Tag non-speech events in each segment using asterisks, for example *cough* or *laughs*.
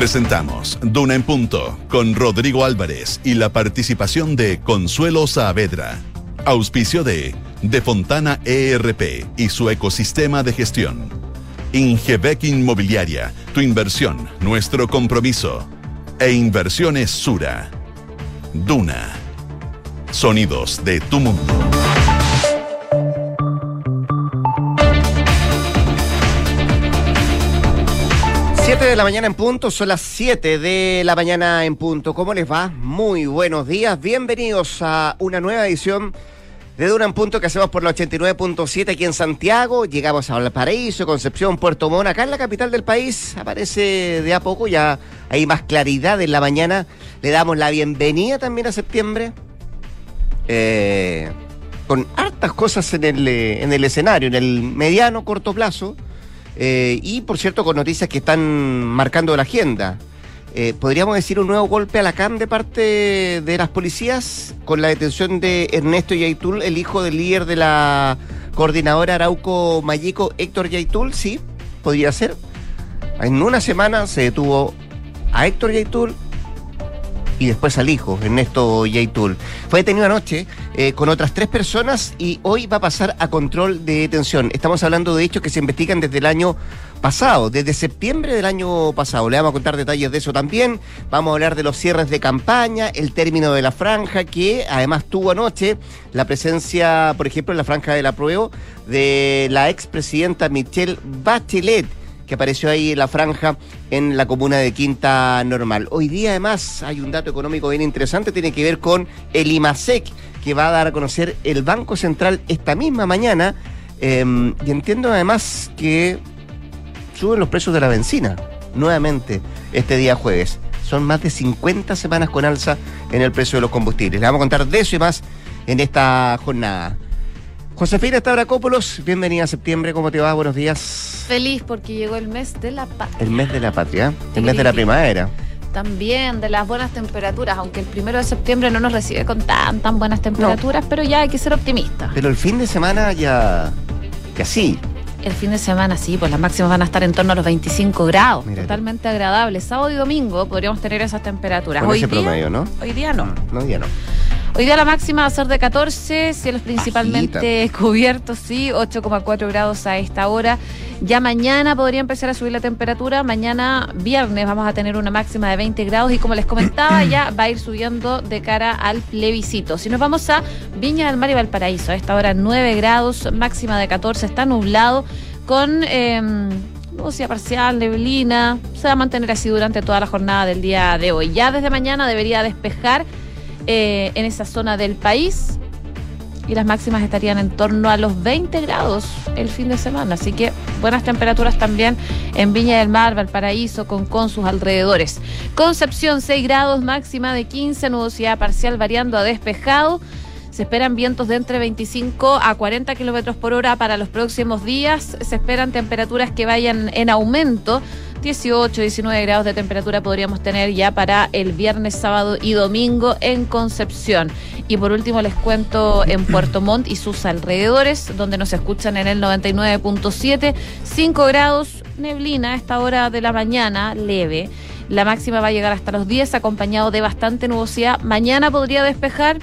Presentamos Duna en Punto con Rodrigo Álvarez y la participación de Consuelo Saavedra. Auspicio de De Fontana ERP y su ecosistema de gestión. Ingebec Inmobiliaria, tu inversión, nuestro compromiso. E Inversiones Sura. Duna. Sonidos de tu mundo. 7 de la mañana en punto, son las 7 de la mañana en punto. ¿Cómo les va? Muy buenos días, bienvenidos a una nueva edición de Duna en Punto que hacemos por la 89.7 aquí en Santiago. Llegamos a Valparaíso, Concepción, Puerto Montt, acá en la capital del país. Aparece de a poco, ya hay más claridad en la mañana. Le damos la bienvenida también a septiembre. Eh, con hartas cosas en el, en el escenario, en el mediano, corto plazo. Eh, y por cierto, con noticias que están marcando la agenda. Eh, podríamos decir un nuevo golpe a la CAM de parte de las policías con la detención de Ernesto Yaitul, el hijo del líder de la coordinadora Arauco Mayico, Héctor Yaitul, sí, podría ser. En una semana se detuvo a Héctor Yaitul, y después al hijo, Ernesto Yaitul. Fue detenido anoche eh, con otras tres personas y hoy va a pasar a control de detención. Estamos hablando de hechos que se investigan desde el año pasado, desde septiembre del año pasado. Le vamos a contar detalles de eso también. Vamos a hablar de los cierres de campaña, el término de la franja, que además tuvo anoche la presencia, por ejemplo, en la franja de la prueba de la expresidenta Michelle Bachelet que apareció ahí en la franja en la comuna de Quinta Normal. Hoy día además hay un dato económico bien interesante, tiene que ver con el IMASEC, que va a dar a conocer el Banco Central esta misma mañana. Em, y entiendo además que suben los precios de la benzina nuevamente este día jueves. Son más de 50 semanas con alza en el precio de los combustibles. Le vamos a contar de eso y más en esta jornada. Josefina Estabracópolos, bienvenida a septiembre, ¿cómo te va? Buenos días. Feliz porque llegó el mes de la patria. El mes de la patria, el mes de la primavera. También de las buenas temperaturas, aunque el primero de septiembre no nos recibe con tan tan buenas temperaturas, pero ya hay que ser optimista. Pero el fin de semana ya, ya sí. El fin de semana sí, pues las máximas van a estar en torno a los 25 grados, totalmente agradable. Sábado y domingo podríamos tener esas temperaturas. hoy ese promedio, ¿no? Hoy día no. No, hoy día no. Hoy día la máxima va a ser de 14, cielos principalmente cubiertos, sí, 8,4 grados a esta hora. Ya mañana podría empezar a subir la temperatura. Mañana, viernes, vamos a tener una máxima de 20 grados y como les comentaba, *coughs* ya va a ir subiendo de cara al plebiscito. Si nos vamos a Viña del Mar y Valparaíso, a esta hora 9 grados, máxima de 14, está nublado con... Eh, parcial, neblina, se va a mantener así durante toda la jornada del día de hoy. Ya desde mañana debería despejar eh, en esa zona del país y las máximas estarían en torno a los 20 grados el fin de semana. Así que buenas temperaturas también en Viña del Mar, Valparaíso, con, con sus alrededores. Concepción 6 grados, máxima de 15, nubosidad parcial variando a despejado. Se esperan vientos de entre 25 a 40 kilómetros por hora para los próximos días. Se esperan temperaturas que vayan en aumento 18, 19 grados de temperatura podríamos tener ya para el viernes, sábado y domingo en Concepción. Y por último les cuento en Puerto *clears throat* Montt y sus alrededores, donde nos escuchan en el 99.7, 5 grados, neblina a esta hora de la mañana, leve. La máxima va a llegar hasta los 10, acompañado de bastante nubosidad. Mañana podría despejar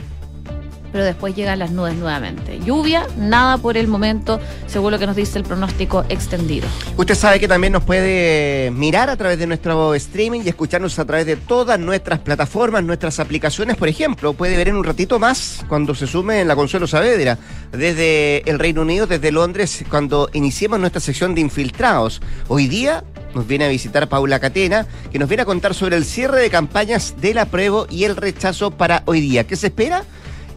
pero después llegan las nubes nuevamente. Lluvia, nada por el momento, según lo que nos dice el pronóstico extendido. Usted sabe que también nos puede mirar a través de nuestro streaming y escucharnos a través de todas nuestras plataformas, nuestras aplicaciones, por ejemplo. Puede ver en un ratito más cuando se sume en la Consuelo Saavedra, desde el Reino Unido, desde Londres, cuando iniciemos nuestra sección de infiltrados. Hoy día nos viene a visitar Paula Catena, que nos viene a contar sobre el cierre de campañas del apruebo y el rechazo para hoy día. ¿Qué se espera?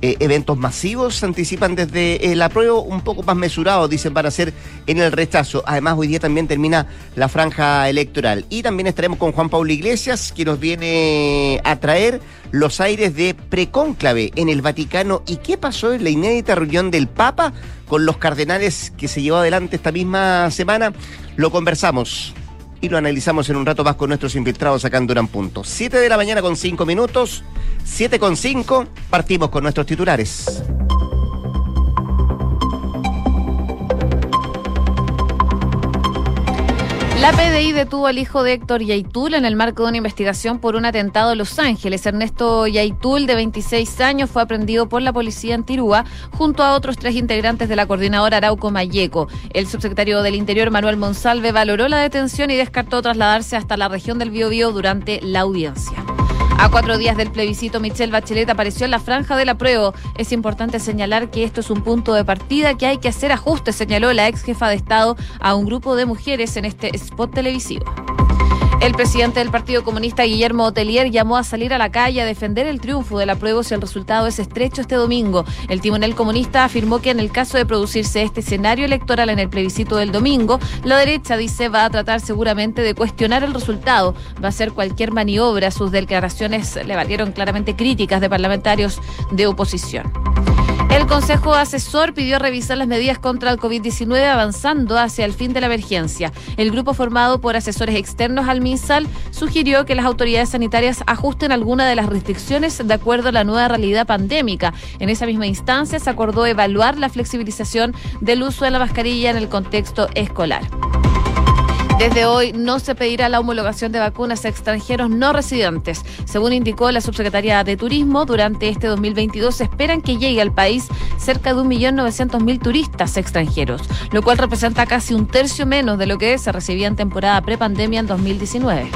Eh, eventos masivos se anticipan desde el apruebo, un poco más mesurados, dicen, para ser en el rechazo. Además, hoy día también termina la franja electoral. Y también estaremos con Juan Pablo Iglesias, que nos viene a traer los aires de precónclave en el Vaticano y qué pasó en la inédita reunión del Papa con los cardenales que se llevó adelante esta misma semana. Lo conversamos y lo analizamos en un rato más con nuestros infiltrados acá en Punto. Siete de la mañana con cinco minutos, siete con cinco, partimos con nuestros titulares. La PDI detuvo al hijo de Héctor Yaitul en el marco de una investigación por un atentado en Los Ángeles. Ernesto Yaitul, de 26 años, fue aprendido por la policía en Tirúa junto a otros tres integrantes de la coordinadora Arauco Mayeco. El subsecretario del Interior, Manuel Monsalve, valoró la detención y descartó trasladarse hasta la región del Biobío durante la audiencia. A cuatro días del plebiscito, Michelle Bachelet apareció en la franja del apruebo. Es importante señalar que esto es un punto de partida, que hay que hacer ajustes, señaló la ex jefa de Estado a un grupo de mujeres en este spot televisivo. El presidente del Partido Comunista, Guillermo Hotelier, llamó a salir a la calle a defender el triunfo del apruebo si el resultado es estrecho este domingo. El timonel comunista afirmó que en el caso de producirse este escenario electoral en el plebiscito del domingo, la derecha dice va a tratar seguramente de cuestionar el resultado, va a hacer cualquier maniobra. Sus declaraciones le valieron claramente críticas de parlamentarios de oposición. El Consejo Asesor pidió revisar las medidas contra el COVID-19 avanzando hacia el fin de la emergencia. El grupo formado por asesores externos al MinSal sugirió que las autoridades sanitarias ajusten algunas de las restricciones de acuerdo a la nueva realidad pandémica. En esa misma instancia se acordó evaluar la flexibilización del uso de la mascarilla en el contexto escolar. Desde hoy no se pedirá la homologación de vacunas a extranjeros no residentes. Según indicó la subsecretaria de Turismo, durante este 2022 se esperan que llegue al país cerca de 1.900.000 turistas extranjeros, lo cual representa casi un tercio menos de lo que se recibía en temporada prepandemia en 2019.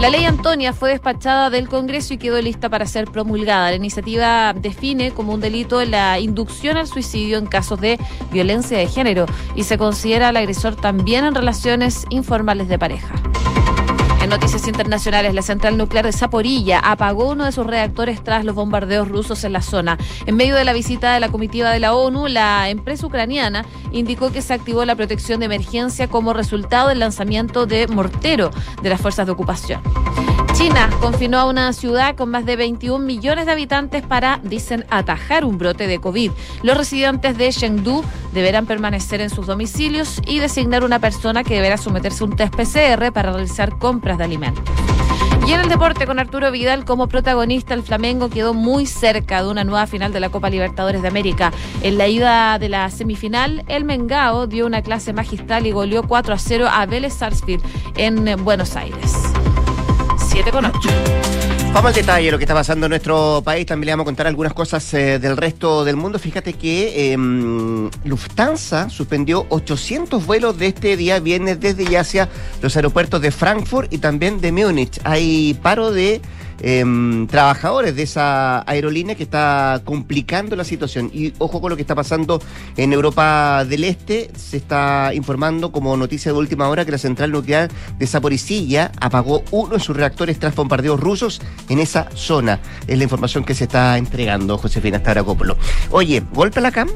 La ley Antonia fue despachada del Congreso y quedó lista para ser promulgada. La iniciativa define como un delito la inducción al suicidio en casos de violencia de género y se considera al agresor también en relaciones informales de pareja. Noticias internacionales, la central nuclear de Zaporilla apagó uno de sus reactores tras los bombardeos rusos en la zona. En medio de la visita de la comitiva de la ONU, la empresa ucraniana indicó que se activó la protección de emergencia como resultado del lanzamiento de mortero de las fuerzas de ocupación. China confinó a una ciudad con más de 21 millones de habitantes para, dicen, atajar un brote de COVID. Los residentes de Chengdu deberán permanecer en sus domicilios y designar una persona que deberá someterse a un test PCR para realizar compras de alimentos. Y en el deporte, con Arturo Vidal como protagonista, el Flamengo quedó muy cerca de una nueva final de la Copa Libertadores de América. En la ida de la semifinal, el Mengao dio una clase magistral y goleó 4 a 0 a Vélez Sarsfield en Buenos Aires. 7 con 8. Vamos al detalle de lo que está pasando en nuestro país. También le vamos a contar algunas cosas eh, del resto del mundo. Fíjate que em, Lufthansa suspendió 800 vuelos de este día viernes desde y hacia los aeropuertos de Frankfurt y también de Múnich. Hay paro de Em, trabajadores de esa aerolínea que está complicando la situación. Y ojo con lo que está pasando en Europa del Este. Se está informando como noticia de última hora que la central nuclear de Zaporizhia apagó uno de sus reactores tras bombardeos rusos en esa zona. Es la información que se está entregando Josefina Staracopolo. Oye, golpe a la cam.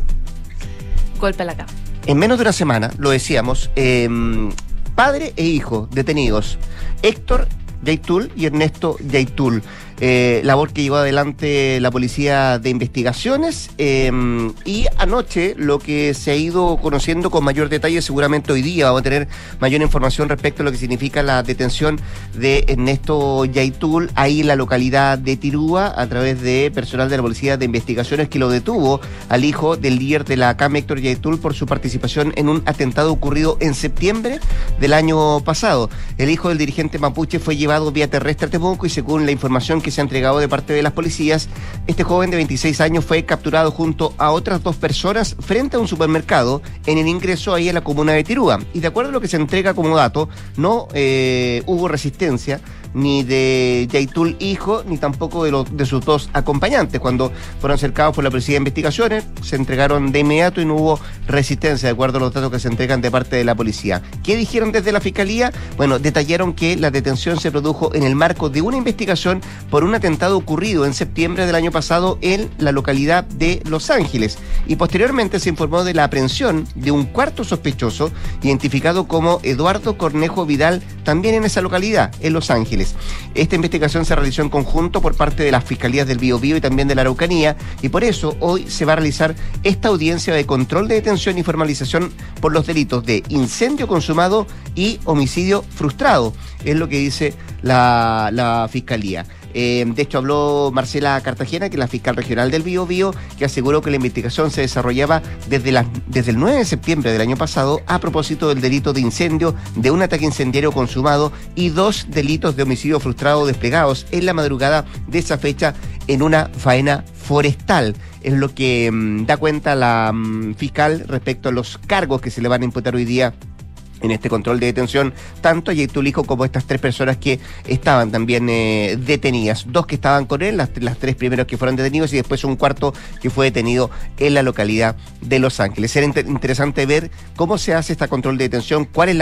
Golpe a la cam. En menos de una semana, lo decíamos, em, padre e hijo detenidos. Héctor Yaitul y Ernesto Yaitul. Eh, labor que llevó adelante la Policía de Investigaciones. Em, y anoche lo que se ha ido conociendo con mayor detalle, seguramente hoy día vamos a tener mayor información respecto a lo que significa la detención de Ernesto Yaitul ahí en la localidad de Tirúa a través de personal de la Policía de Investigaciones que lo detuvo al hijo del líder de la CAM, Héctor Yaitul, por su participación en un atentado ocurrido en septiembre del año pasado. El hijo del dirigente mapuche fue llevado vía terrestre a Temuco y según la información que se ha entregado de parte de las policías, este joven de 26 años fue capturado junto a otras dos personas frente a un supermercado en el ingreso ahí a la comuna de Tirúa. Y de acuerdo a lo que se entrega como dato, no eh, hubo resistencia ni de Yaitul hijo, ni tampoco de, de sus dos acompañantes. Cuando fueron cercados por la Policía de Investigaciones, se entregaron de inmediato y no hubo resistencia, de acuerdo a los datos que se entregan de parte de la policía. ¿Qué dijeron desde la Fiscalía? Bueno, detallaron que la detención se produjo en el marco de una investigación por un atentado ocurrido en septiembre del año pasado en la localidad de Los Ángeles. Y posteriormente se informó de la aprehensión de un cuarto sospechoso, identificado como Eduardo Cornejo Vidal, también en esa localidad, en Los Ángeles. Esta investigación se realizó en conjunto por parte de las fiscalías del Biobío y también de la Araucanía y por eso hoy se va a realizar esta audiencia de control de detención y formalización por los delitos de incendio consumado y homicidio frustrado, es lo que dice la, la fiscalía. Eh, de hecho, habló Marcela Cartagena, que es la fiscal regional del Bio Bio, que aseguró que la investigación se desarrollaba desde, el 9 de septiembre del año pasado a propósito del delito de incendio, de un ataque incendiario consumado y dos delitos de homicidio frustrado desplegados en la madrugada de esa fecha en una faena forestal. Es lo que mm, da cuenta la mm, fiscal respecto a los cargos que se le van a imputar hoy día en este control de detención tanto a Tulijo como estas tres personas que estaban también eh, detenidas. Dos que estaban con él, las, tres primeros que fueron detenidos y después un cuarto que fue detenido en la localidad de Los Ángeles. Era interesante ver cómo se hace este control de detención, cuáles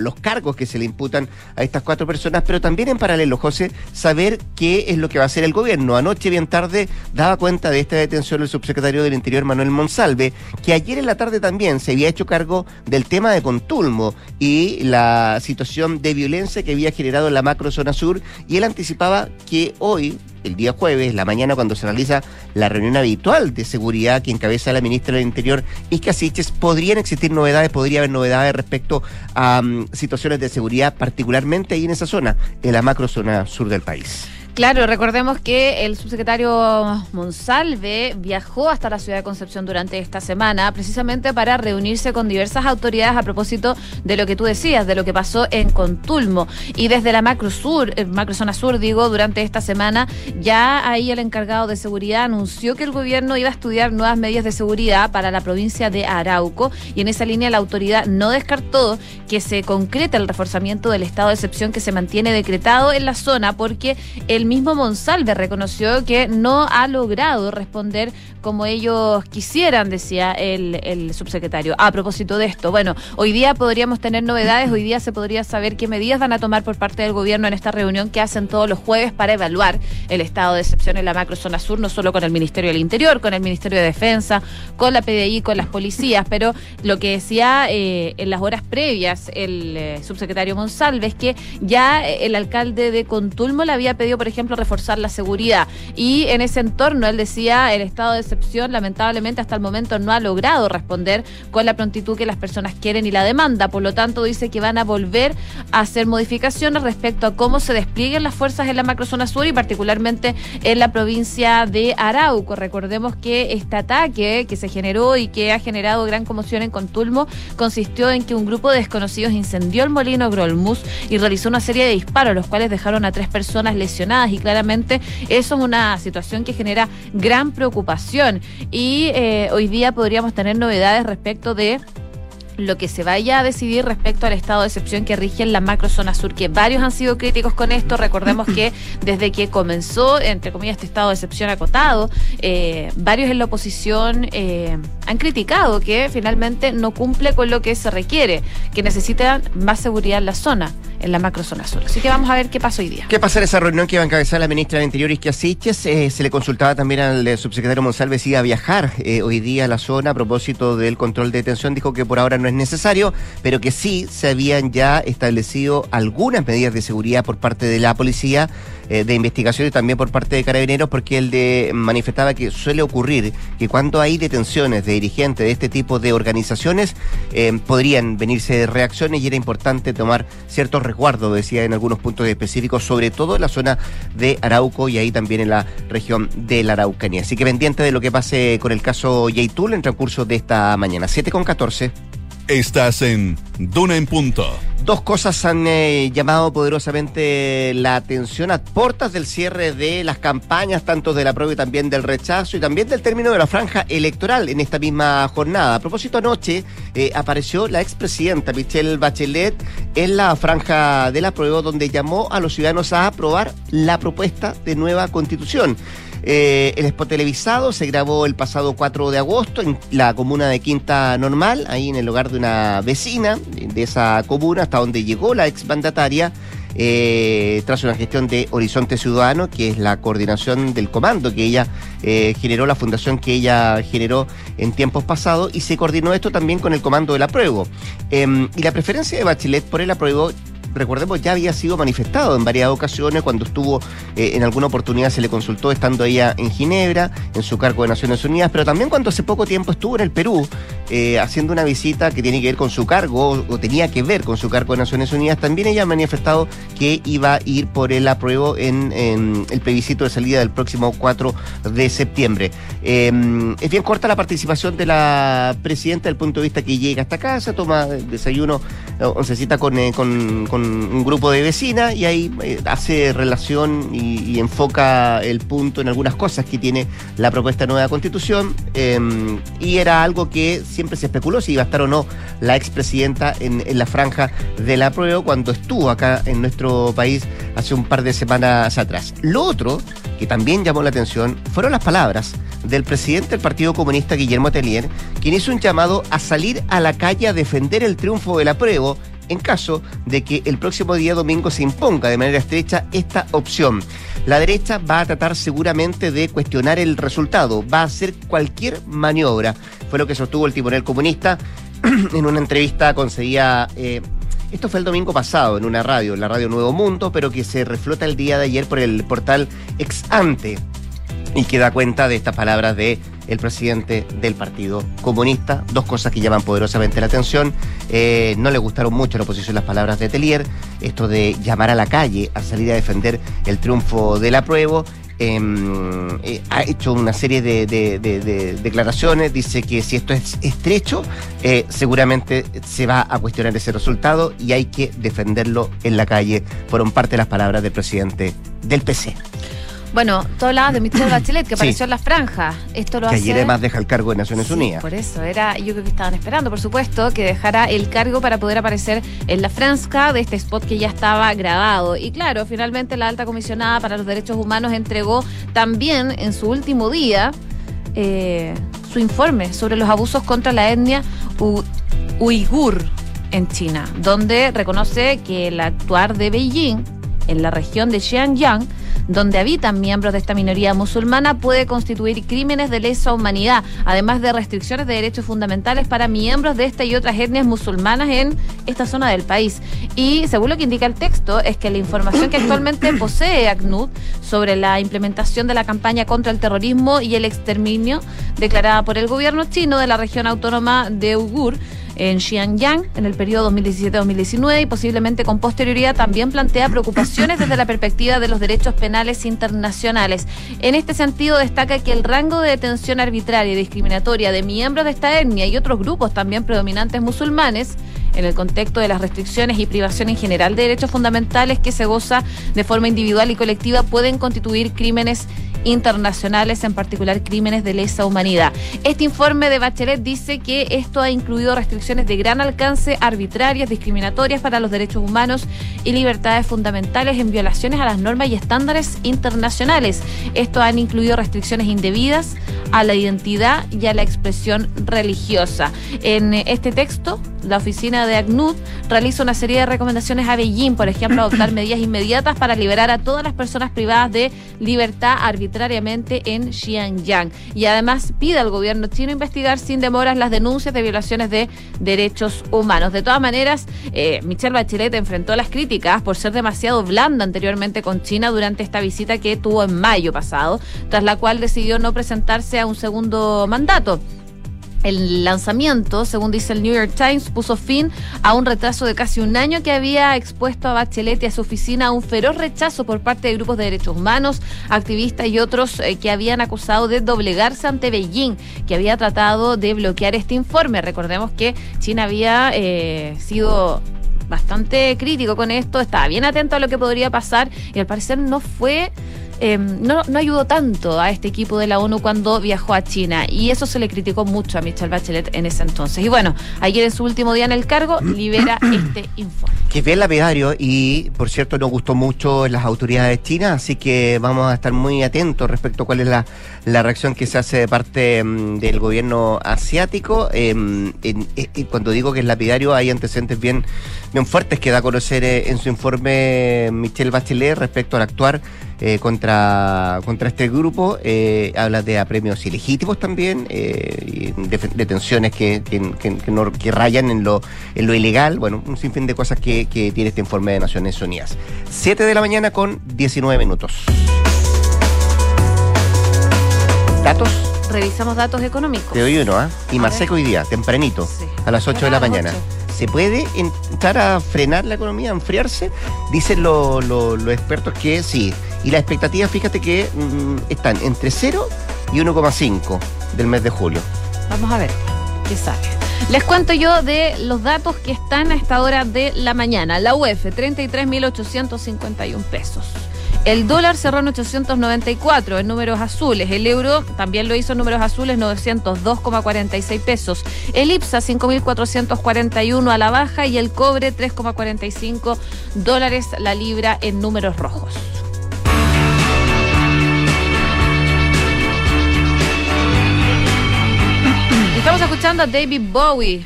los cargos que se le imputan a estas cuatro personas, pero también en paralelo, José, saber qué es lo que va a hacer el gobierno. Anoche, bien tarde, daba cuenta de esta detención el subsecretario del Interior, Manuel Monsalve, que ayer en la tarde también se había hecho cargo del tema de Contulmo y la situación de violencia que había generado en la macro zona sur y él anticipaba que hoy el día jueves, la mañana, cuando se realiza la reunión habitual de seguridad que encabeza la ministra del Interior, Isca Siches, podrían existir novedades, podría haber novedades respecto a mm, situaciones de seguridad, particularmente ahí en esa zona, en la macro zona sur del país. Claro, recordemos que el subsecretario Monsalve viajó hasta la ciudad de Concepción durante esta semana precisamente para reunirse con diversas autoridades a propósito de lo que tú decías, de lo que pasó en Contulmo. Y desde la macro sur, eh, macro zona sur, digo, durante esta semana, ya ahí el encargado de seguridad anunció que el gobierno iba a estudiar nuevas medidas de seguridad para la provincia de Arauco. Y en esa línea la autoridad no descartó que se concrete el reforzamiento del estado de excepción que se mantiene decretado en la zona porque el mismo Monsalve reconoció que no ha logrado responder como ellos quisieran, decía el, subsecretario. A propósito de esto, bueno, hoy día podríamos tener novedades, hoy día se podría saber qué medidas van a tomar por parte del gobierno en esta reunión que hacen todos los jueves para evaluar el estado de excepción en la macrozona sur, no solo con el Ministerio del Interior, con el Ministerio de Defensa, con la PDI, con las policías, pero lo que decía eh, en las horas previas el eh, subsecretario Monsalve es que ya el alcalde de Contulmo le había pedido, por ejemplo, ejemplo, reforzar la seguridad. Y en ese entorno, él decía, el estado de excepción lamentablemente hasta el momento no ha logrado responder con la prontitud que las personas quieren y la demanda. Por lo tanto, dice que van a volver a hacer modificaciones respecto a cómo se desplieguen las fuerzas en la macrozona sur y particularmente en la provincia de Arauco. Recordemos que este ataque que se generó y que ha generado gran conmoción en Contulmo consistió en que un grupo de desconocidos incendió el molino Grolmus y realizó una serie de disparos, los cuales dejaron a tres personas lesionadas y claramente eso es una situación que genera gran preocupación. Y eh, hoy día podríamos tener novedades respecto de lo que se vaya a decidir respecto al estado de excepción que rige en la macrozona sur, que varios han sido críticos con esto. Recordemos que desde que comenzó, entre comillas, este estado de excepción acotado, eh, varios en la oposición eh, han criticado que finalmente no cumple con lo que se requiere, que necesitan más seguridad en la zona en la macrozona sur. Así que vamos a ver qué pasa hoy día. ¿Qué pasa en esa reunión que iba a encabezar la ministra del Interior, Isquia Siches? Eh, se le consultaba también al subsecretario Monsalve si iba a viajar hoy día a la zona a propósito del control de detención. Dijo que por ahora no es necesario, pero que sí se habían ya establecido algunas medidas de seguridad por parte de la policía eh, de investigación y también por parte de carabineros, porque él de, manifestaba que suele ocurrir que cuando hay detenciones de dirigentes de este tipo de organizaciones, eh, podrían venirse reacciones y era importante tomar ciertos resguardos, decía en algunos puntos específicos, sobre todo en la zona de Arauco y ahí también en la región de la Araucanía. Así que pendiente de lo que pase con el caso Yaitul en transcurso de esta mañana. 7 con 14. Estás en Duna en Punto. Dos cosas han eh, llamado poderosamente la atención a puertas del cierre de las campañas, tanto de la prueba y también del rechazo y también del término de la franja electoral en esta misma jornada. A propósito, anoche eh, apareció la expresidenta Michelle Bachelet en la franja de la prueba donde llamó a los ciudadanos a aprobar la propuesta de nueva constitución. Eh, el spot televisado se grabó el pasado 4 de agosto en la comuna de Quinta Normal, ahí en el hogar de una vecina de esa comuna, hasta donde llegó la exmandataria. Eh, tras una gestión de Horizonte Ciudadano, que es la coordinación del comando que ella eh, generó, la fundación que ella generó en tiempos pasados, y se coordinó esto también con el comando del apruebo. Em, y la preferencia de Bachelet por el apruebo recordemos, ya había sido manifestado en varias ocasiones cuando estuvo eh, en alguna oportunidad se le consultó estando ella en Ginebra, en su cargo de Naciones Unidas, pero también cuando hace poco tiempo estuvo en el Perú eh, haciendo una visita que tiene que ver con su cargo o, tenía que ver con su cargo de Naciones Unidas, también ella ha manifestado que iba a ir por el apruebo en, el plebiscito de salida del próximo 4 de septiembre. Em, es bien corta la participación de la presidenta desde el punto de vista que llega hasta casa, toma desayuno, oncecita eh, con, con un grupo de vecinas y ahí eh, hace relación y, enfoca el punto en algunas cosas que tiene la propuesta de nueva constitución em, y era algo que siempre se especuló si iba a estar o no la expresidenta en, en la franja de la prueba cuando estuvo acá en nuestro país hace un par de semanas atrás. Lo otro que también llamó la atención fueron las palabras del presidente del Partido Comunista, Guillermo Telier, quien hizo un llamado a salir a la calle a defender el triunfo del apruebo en caso de que el próximo día domingo se imponga de manera estrecha esta opción. La derecha va a tratar seguramente de cuestionar el resultado, va a hacer cualquier maniobra. Fue lo que sostuvo el timonel comunista *clears throat* en una entrevista concedida. Eh, esto fue el domingo pasado en una radio, la radio Nuevo Mundo, pero que se reflota el día de ayer por el portal Ex Ante y que da cuenta de estas palabras de el presidente del Partido Comunista. Dos cosas que llaman poderosamente la atención. Eh, no le gustaron mucho a la oposición las palabras de Telier, esto de llamar a la calle a salir a defender el triunfo del apruebo. Em, eh, ha hecho una serie de, declaraciones, dice que si esto es estrecho, eh, seguramente se va a cuestionar ese resultado y hay que defenderlo en la calle. Fueron parte de las palabras del presidente del PC. Bueno, tú hablabas de Michelle Bachelet, que apareció en la franja. Esto lo que ayer además deja el cargo de Naciones Unidas. Por eso, era, yo creo que estaban esperando, por supuesto, que dejara el cargo para poder aparecer en la franja de este spot que ya estaba grabado. Y claro, finalmente la alta comisionada para los derechos humanos entregó también en su último día eh, su informe sobre los abusos contra la etnia uigur en China, donde reconoce que el actuar de Beijing en la región de Xinjiang donde habitan miembros de esta minoría musulmana puede constituir crímenes de lesa humanidad, además de restricciones de derechos fundamentales para miembros de esta y otras etnias musulmanas en esta zona del país. Y según lo que indica el texto, es que la información que actualmente *coughs* posee ACNUD sobre la implementación de la campaña contra el terrorismo y el exterminio declarada por el gobierno chino de la región autónoma de Uyghur en Xinjiang en el periodo 2017-2019 y posiblemente con posterioridad también plantea preocupaciones desde la perspectiva de los derechos penales internacionales. En este sentido, destaca que el rango de detención arbitraria y discriminatoria de miembros de esta etnia y otros grupos también predominantes musulmanes en el contexto de las restricciones y privación en general de derechos fundamentales que se goza de forma individual y colectiva pueden constituir crímenes internacionales, en particular crímenes de lesa humanidad. Este informe de Bachelet dice que esto ha incluido restricciones de gran alcance, arbitrarias, discriminatorias para los derechos humanos y libertades fundamentales en violaciones a las normas y estándares internacionales. Esto han incluido restricciones indebidas a la identidad y a la expresión religiosa. En este texto, la oficina de ACNUD realiza una serie de recomendaciones a Beijing, por ejemplo, *clears throat* adoptar medidas inmediatas para liberar a todas las personas privadas de libertad arbitrariamente en Xinjiang. Y además pide al gobierno chino investigar sin demoras las denuncias de violaciones de derechos humanos. De todas maneras, eh, Michelle Bachelet enfrentó las críticas por ser demasiado blanda anteriormente con China durante esta visita que tuvo en mayo pasado, tras la cual decidió no presentarse a un segundo mandato. El lanzamiento, según dice el New York Times, puso fin a un retraso de casi un año que había expuesto a Bachelet y a su oficina a un feroz rechazo por parte de grupos de derechos humanos, activistas y otros eh, que habían acusado de doblegarse ante Beijing, que había tratado de bloquear este informe. Recordemos que China había eh, sido bastante crítico con esto, estaba bien atento a lo que podría pasar y al parecer no fue Em, no, no ayudó tanto a este equipo de la ONU cuando viajó a China. Y eso se le criticó mucho a Michelle Bachelet en ese entonces. Y bueno, ayer en su último día en el cargo *clears throat* libera este informe. Que es bien lapidario y, por cierto, nos gustó mucho en las autoridades chinas, así que vamos a estar muy atentos respecto a cuál es la, reacción que se hace de parte mm, del gobierno asiático. Em, cuando digo que es lapidario, hay antecedentes bien, bien fuertes que da a conocer eh, en su informe Michelle Bachelet respecto al actuar eh, contra, contra este grupo. Eh, habla de apremios ilegítimos también, eh, detenciones que, que, rayan en lo, en lo ilegal. Bueno, un sinfín de cosas que, que tiene este informe de Naciones Unidas. 7 de la mañana con 19 minutos. ¿Datos? Revisamos datos económicos. Te doy uno, ¿ah? Y más seco hoy día, tempranito, a las 8 de la mañana. ¿Se puede entrar a frenar la economía, a enfriarse? Dicen los expertos que sí. Y las expectativas, fíjate que mm, están entre 0 y 1,5 del mes de julio. Vamos a ver qué sale. Les cuento yo de los datos que están a esta hora de la mañana. La UEF, 33.851 pesos. El dólar cerró en 894 en números azules. El euro también lo hizo en números azules, 902,46 pesos. El IPSA, 5.441 a la baja y el cobre, 3,45 dólares la libra en números rojos. Estamos escuchando a David Bowie,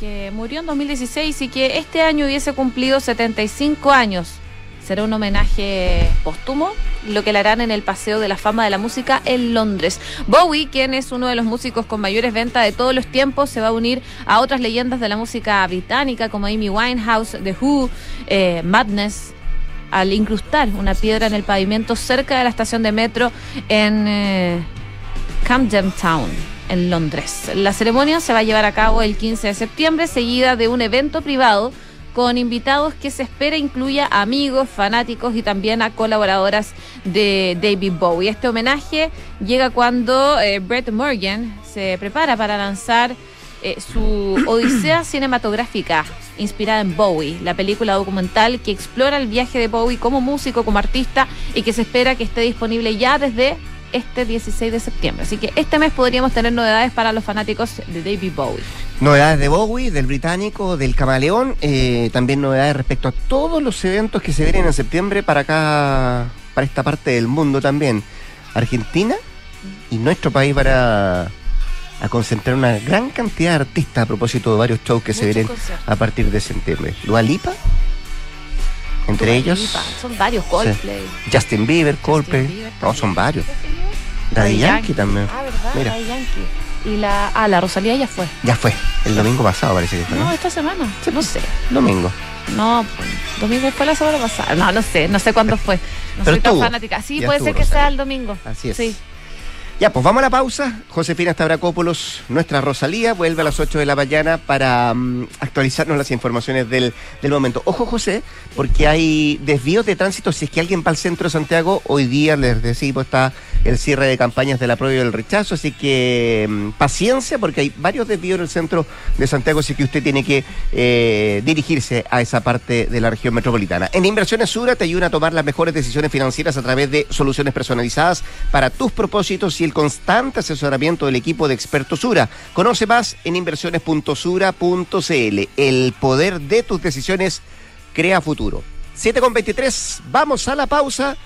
que murió en 2016 y que este año hubiese cumplido 75 años será un homenaje póstumo, lo que le harán en el Paseo de la Fama de la Música en Londres. Bowie, quien es uno de los músicos con mayores ventas de todos los tiempos, se va a unir a otras leyendas de la música británica como Amy Winehouse, The Who, eh, Madness, al incrustar una piedra en el pavimento cerca de la estación de metro en eh, Camden Town en Londres. La ceremonia se va a llevar a cabo el 15 de septiembre, seguida de un evento privado con invitados que se espera incluya amigos, fanáticos y también a colaboradoras de David Bowie. Este homenaje llega cuando eh, Brett Morgan se prepara para lanzar eh, su *clears throat* Odisea cinematográfica inspirada en Bowie, la película documental que explora el viaje de Bowie como músico, como artista y que se espera que esté disponible ya desde este 16 de septiembre. Así que este mes podríamos tener novedades para los fanáticos de David Bowie. Novedades de Bowie, del británico, del camaleón, eh, también novedades respecto a todos los eventos que se vienen en septiembre para acá, para esta parte del mundo también. Argentina y nuestro país para a concentrar una gran cantidad de artistas a propósito de varios shows que se vienen a partir de septiembre. Lipa entre ellos. Son varios, Coldplay. Justin Bieber, Coldplay. No, son varios. Daddy Yankee, también. Ah, ¿verdad? Mira. Daddy Yankee. Y la. Ah, la Rosalía ya fue. Ya fue. El domingo pasado parece que fue. No, esta semana. no sé. Domingo. No, domingo fue la semana pasada. No, no sé. No sé cuándo fue. No Pero soy tan fanática. Sí, puede ser que sea el domingo. Así es. Sí. Ya, pues vamos a la pausa. Josefina Stavrakopoulos, nuestra Rosalía, vuelve a las 8 de la mañana para mm, actualizarnos las informaciones del, del, momento. Ojo, José, porque hay desvíos de tránsito. Si es que alguien va al centro de Santiago, hoy día les decimos está el cierre de campañas del apruebo y del rechazo. Así que mm, paciencia, porque hay varios desvíos en el centro de Santiago, así que usted tiene que eh, dirigirse a esa parte de la región metropolitana. En Inversiones Sura te ayuda a tomar las mejores decisiones financieras a través de soluciones personalizadas para tus propósitos y el constante asesoramiento del equipo de expertos Sura. Conoce más en inversiones.sura.cl. El poder de tus decisiones crea futuro. 7 con 23, vamos a la pausa.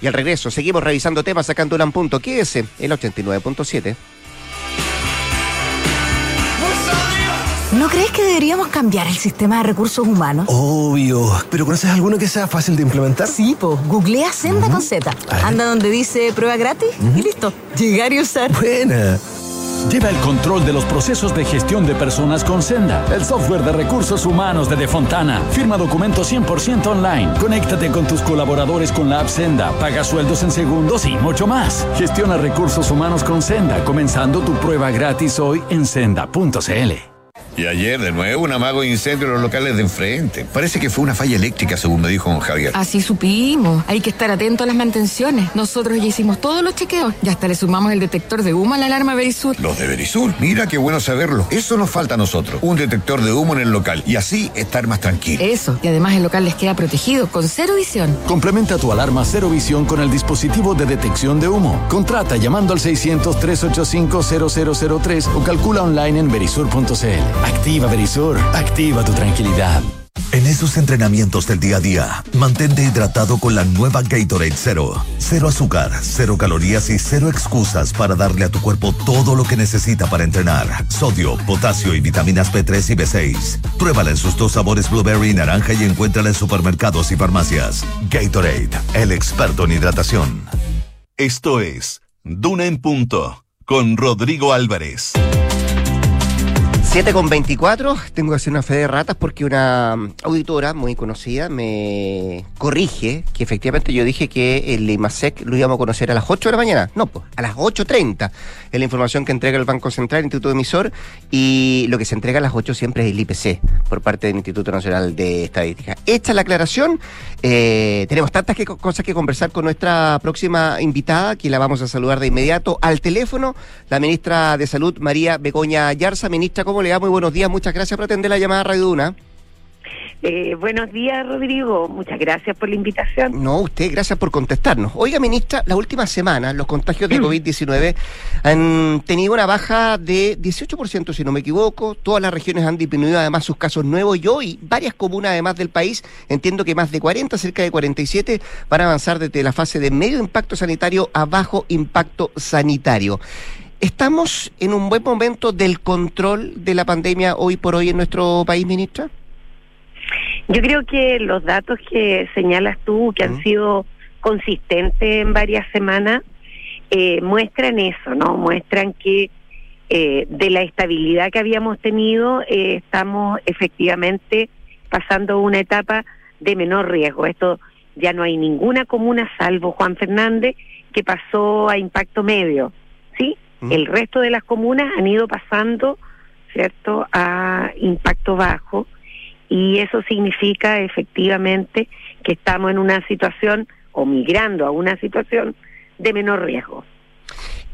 Y al regreso seguimos revisando temas sacando un punto. ¿Qué es el 89.7? ¿No crees que deberíamos cambiar el sistema de recursos humanos? Obvio. ¿Pero conoces alguno que sea fácil de implementar? Sí, pues. Googlea Senda con Z. Anda donde dice prueba gratis y listo. Llegar y usar. Buena. Lleva el control de los procesos de gestión de personas con Senda, el software de recursos humanos de Defontana. Firma documentos 100% online. Conéctate con tus colaboradores con la app Senda, paga sueldos en segundos y mucho más. Gestiona recursos humanos con Senda, comenzando tu prueba gratis hoy en senda.cl. Y ayer, de nuevo, un amago incendio en los locales de enfrente. Parece que fue una falla eléctrica, según me dijo don Javier. Así supimos. Hay que estar atento a las mantenciones. Nosotros ya hicimos todos los chequeos. Ya hasta le sumamos el detector de humo a la alarma Berisur. Los de Berisur. Mira qué bueno saberlo. Eso nos falta a nosotros. Un detector de humo en el local. Y así estar más tranquilo. Eso. Y además el local les queda protegido con cero visión. Complementa tu alarma cero visión con el dispositivo de detección de humo. Contrata llamando al 600-385-0003 o calcula online en berisur.cl. Activa Berisur. Activa tu tranquilidad. En esos entrenamientos del día a día, mantente hidratado con la nueva Gatorade Zero. Cero azúcar, cero calorías y cero excusas para darle a tu cuerpo todo lo que necesita para entrenar. Sodio, potasio y vitaminas B3 y B6. Pruébala en sus dos sabores blueberry y naranja y encuéntrala en supermercados y farmacias. Gatorade, el experto en hidratación. Esto es Duna en Punto con Rodrigo Álvarez. 7 con 24, tengo que hacer una fe de ratas porque una auditora muy conocida me corrige que efectivamente yo dije que el IMASEC lo íbamos a conocer a las 8 de la mañana. No, pues a las 8.30 es la información que entrega el Banco Central, el Instituto Emisor, y lo que se entrega a las 8 siempre es el IPC por parte del Instituto Nacional de Estadística. Hecha la aclaración, eh, tenemos tantas cosas que conversar con nuestra próxima invitada, que la vamos a saludar de inmediato al teléfono, la ministra de Salud, María Begoña Yarza. Ministra, ¿cómo muy buenos días. Muchas gracias por atender la llamada a Radio Duna. Eh, buenos días, Rodrigo. Muchas gracias por la invitación. No, usted, gracias por contestarnos. Oiga, ministra, la última semana los contagios de COVID-19 han tenido una baja de 18%, si no me equivoco. Todas las regiones han disminuido además sus casos nuevos y hoy varias comunas además del país, entiendo que más de 40, cerca de 47, van a avanzar desde la fase de medio impacto sanitario a bajo impacto sanitario. ¿Estamos en un buen momento del control de la pandemia hoy por hoy en nuestro país, ministra? Yo creo que los datos que señalas tú, que han sido consistentes en varias semanas, eh, muestran eso, ¿no? Muestran que eh, de la estabilidad que habíamos tenido, eh, estamos efectivamente pasando una etapa de menor riesgo. Esto ya no hay ninguna comuna, salvo Juan Fernández, que pasó a impacto medio, ¿sí? El resto de las comunas han ido pasando, ¿cierto?, a impacto bajo y eso significa efectivamente que estamos en una situación o migrando a una situación de menor riesgo.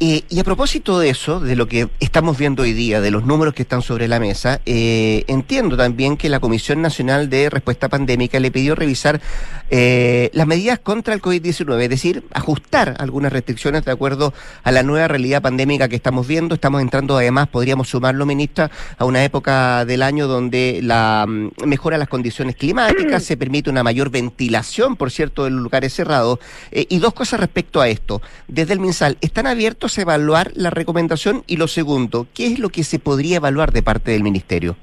Eh, y a propósito de eso, de lo que estamos viendo hoy día, de los números que están sobre la mesa, eh, entiendo también que la Comisión Nacional de Respuesta Pandémica le pidió revisar eh, las medidas contra el COVID-19, es decir, ajustar algunas restricciones de acuerdo a la nueva realidad pandémica que estamos viendo. Estamos entrando, además, podríamos sumarlo, ministra, a una época del año donde la mm, mejora las condiciones climáticas, *clears throat* se permite una mayor ventilación, por cierto, de los lugares cerrados. y dos cosas respecto a esto. Desde el MinSal, ¿están abiertos evaluar la recomendación? Y lo segundo, ¿qué es lo que se podría evaluar de parte del Ministerio?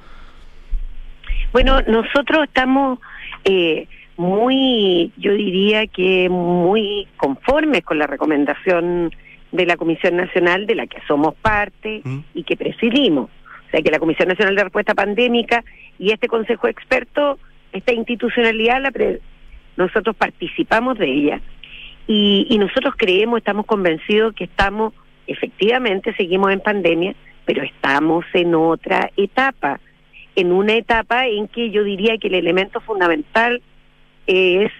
Bueno, nosotros estamos eh, muy, yo diría que muy conformes con la recomendación de la Comisión Nacional de la que somos parte mm. y que presidimos. O sea, que la Comisión Nacional de Respuesta Pandémica y este Consejo Experto, esta institucionalidad, la nosotros participamos de ella. Y, y nosotros creemos, estamos convencidos que estamos, efectivamente, seguimos en pandemia, pero estamos en otra etapa, en una etapa en que yo diría que el elemento fundamental es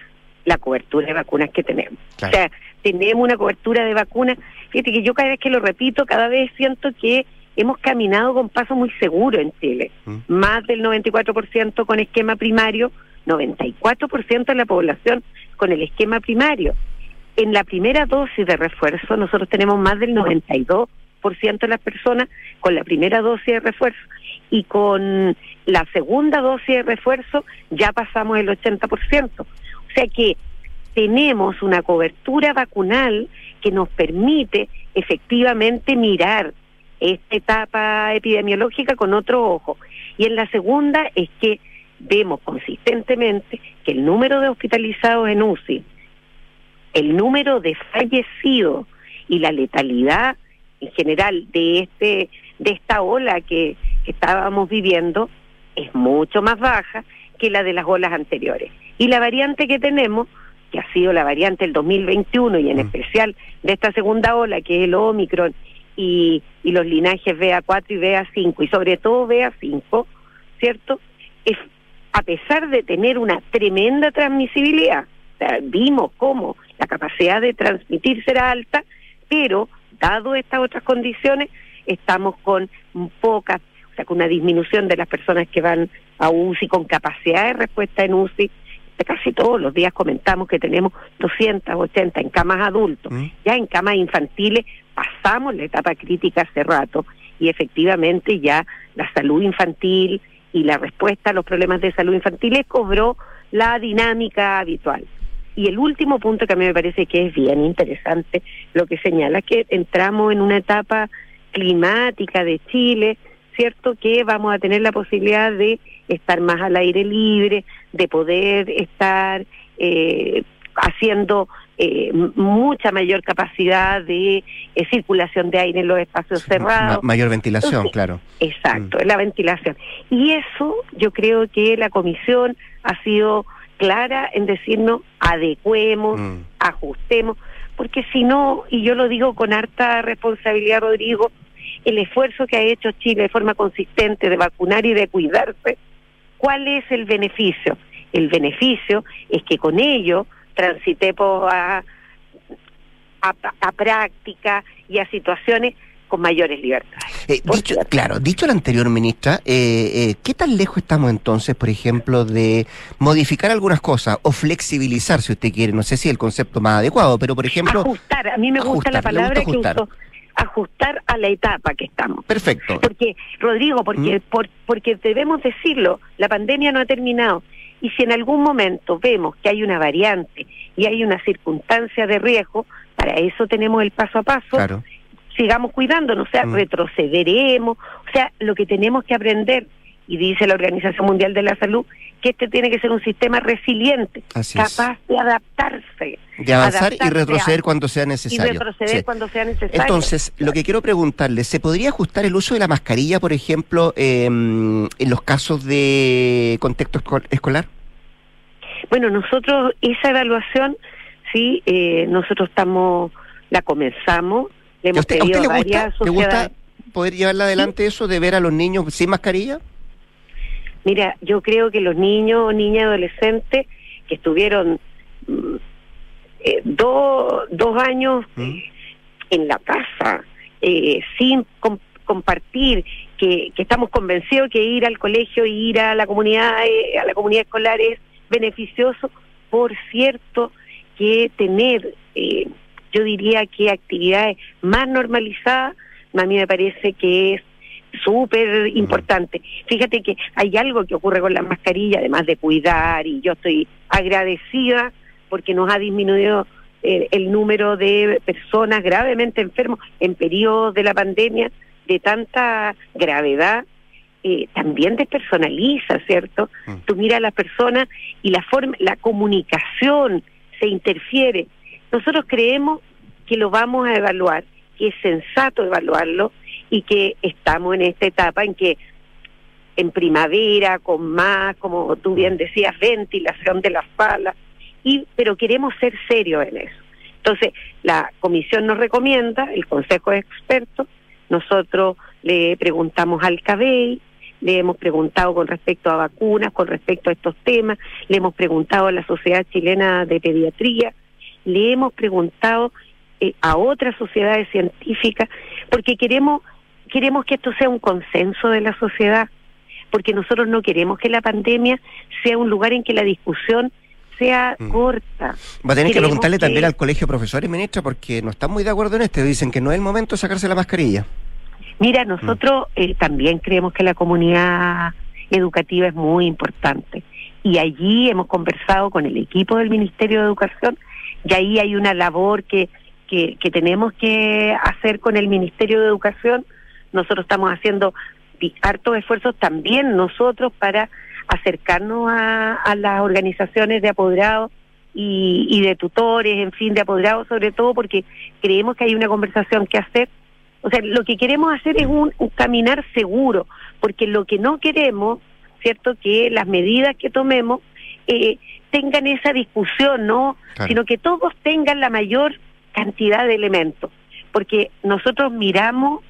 la cobertura de vacunas que tenemos. O sea, tenemos una cobertura de vacunas. Fíjate que yo cada vez que lo repito, cada vez siento que hemos caminado con paso muy seguro en Chile. Mm. Más del 94% con esquema primario, 94% de la población con el esquema primario en la primera dosis de refuerzo nosotros tenemos más del 92% de las personas con la primera dosis de refuerzo y con la segunda dosis de refuerzo ya pasamos el 80%. O sea que tenemos una cobertura vacunal que nos permite efectivamente mirar esta etapa epidemiológica con otro ojo. Y en la segunda es que vemos consistentemente que el número de hospitalizados en UCI el número de fallecidos y la letalidad en general de este de esta ola que, estábamos viviendo es mucho más baja que la de las olas anteriores. Y la variante que tenemos, que ha sido la variante del 2021 y en mm. especial de esta segunda ola, que es el Omicron y, y los linajes BA4 y BA5, y sobre todo BA5, ¿cierto? Es, a pesar de tener una tremenda transmisibilidad, vimos cómo la capacidad de transmitir será alta, pero dado estas otras condiciones, estamos con pocas, o sea, con una disminución de las personas que van a UCI con capacidad de respuesta en UCI. Casi todos los días comentamos que tenemos 280 en camas adultos. Mm. Ya en camas infantiles pasamos la etapa crítica hace rato y efectivamente ya la salud infantil y la respuesta a los problemas de salud infantiles cobró la dinámica habitual. Y el último punto que a mí me parece que es bien interesante, lo que señala que entramos en una etapa climática de Chile, ¿cierto? Que vamos a tener la posibilidad de estar más al aire libre, de poder estar eh, haciendo eh, mucha mayor capacidad de eh, circulación de aire en los espacios cerrados. mayor ventilación, claro. Exacto, mm. la ventilación. Y eso yo creo que la comisión ha sido clara en decirnos adecuemos, mm. ajustemos, porque si no, y yo lo digo con harta responsabilidad, Rodrigo, el esfuerzo que ha hecho Chile de forma consistente de vacunar y de cuidarse, ¿cuál es el beneficio? El beneficio es que con ello transitemos a, a, a práctica y a situaciones con mayores libertades. Eh, dicho, claro, dicho lo anterior, ministra, eh, eh, ¿qué tan lejos estamos entonces, por ejemplo, de modificar algunas cosas o flexibilizar, si usted quiere? No sé si el concepto más adecuado, pero por ejemplo... Ajustar, a mí me gusta la palabra que usó, ajustar a la etapa que estamos. Perfecto. Porque, Rodrigo, porque, ¿Mm? por, porque debemos decirlo, la pandemia no ha terminado. Y si en algún momento vemos que hay una variante y hay una circunstancia de riesgo, para eso tenemos el paso a paso. Claro sigamos cuidándonos, o sea, mm. retrocederemos, o sea, lo que tenemos que aprender, y dice la Organización Mundial de la Salud, que este tiene que ser un sistema resiliente, capaz de adaptarse. De avanzar y retroceder cuando sea necesario. Y retroceder cuando sea necesario. Entonces, lo que quiero preguntarle, ¿se podría ajustar el uso de la mascarilla, por ejemplo, em, en los casos de contexto escolar? Bueno, nosotros esa evaluación, sí, eh, nosotros estamos, la comenzamos, ¿A usted, le gusta, poder llevarla adelante eso de ver a los niños sin mascarilla? Mira, yo creo que los niños, niñas, adolescentes que estuvieron mm, eh, dos, dos años ¿Mm? en la casa, eh, sin compartir, que, que, estamos convencidos que ir al colegio e ir a la comunidad, eh, a la comunidad escolar es beneficioso. Por cierto, que tener eh, yo diría que actividades más normalizadas, a mí me parece que es súper importante. Fíjate que hay algo que ocurre con la mascarilla, además de cuidar, y yo estoy agradecida porque nos ha disminuido eh, el número de personas gravemente enfermos en periodos de la pandemia de tanta gravedad. Eh, también despersonaliza, ¿cierto? Mm. Tú miras a las personas y la forma, la comunicación se interfiere. Nosotros creemos que lo vamos a evaluar, que es sensato evaluarlo y que estamos en esta etapa en que en primavera, con más, como tú bien decías, ventilación de las palas, y, pero queremos ser serios en eso. Entonces, la comisión nos recomienda, el Consejo de Expertos, nosotros le preguntamos al CABEI, le hemos preguntado con respecto a vacunas, con respecto a estos temas, le hemos preguntado a la Sociedad Chilena de Pediatría, le hemos preguntado eh, a otras sociedades científicas, porque queremos, queremos que esto sea un consenso de la sociedad, porque nosotros no queremos que la pandemia sea un lugar en que la discusión sea mm. corta. Va a tener que preguntarle también al colegio de profesores, ministra, porque no están muy de acuerdo en esto. Dicen que no es el momento de sacarse la mascarilla. Mira, nosotros mm. eh, también creemos que la comunidad educativa es muy importante. Y allí hemos conversado con el equipo del Ministerio de Educación y ahí hay una labor que que, tenemos que hacer con el Ministerio de Educación. Nosotros estamos haciendo hartos esfuerzos también nosotros para acercarnos a, las organizaciones de apoderados y, de tutores, en fin, de apoderados sobre todo porque creemos que hay una conversación que hacer. O sea, lo que queremos hacer es un, caminar seguro, porque lo que no queremos, ¿cierto? Que las medidas que tomemos eh, tengan esa discusión, ¿no? Sino que todos tengan la mayor cantidad de elementos, porque nosotros miramos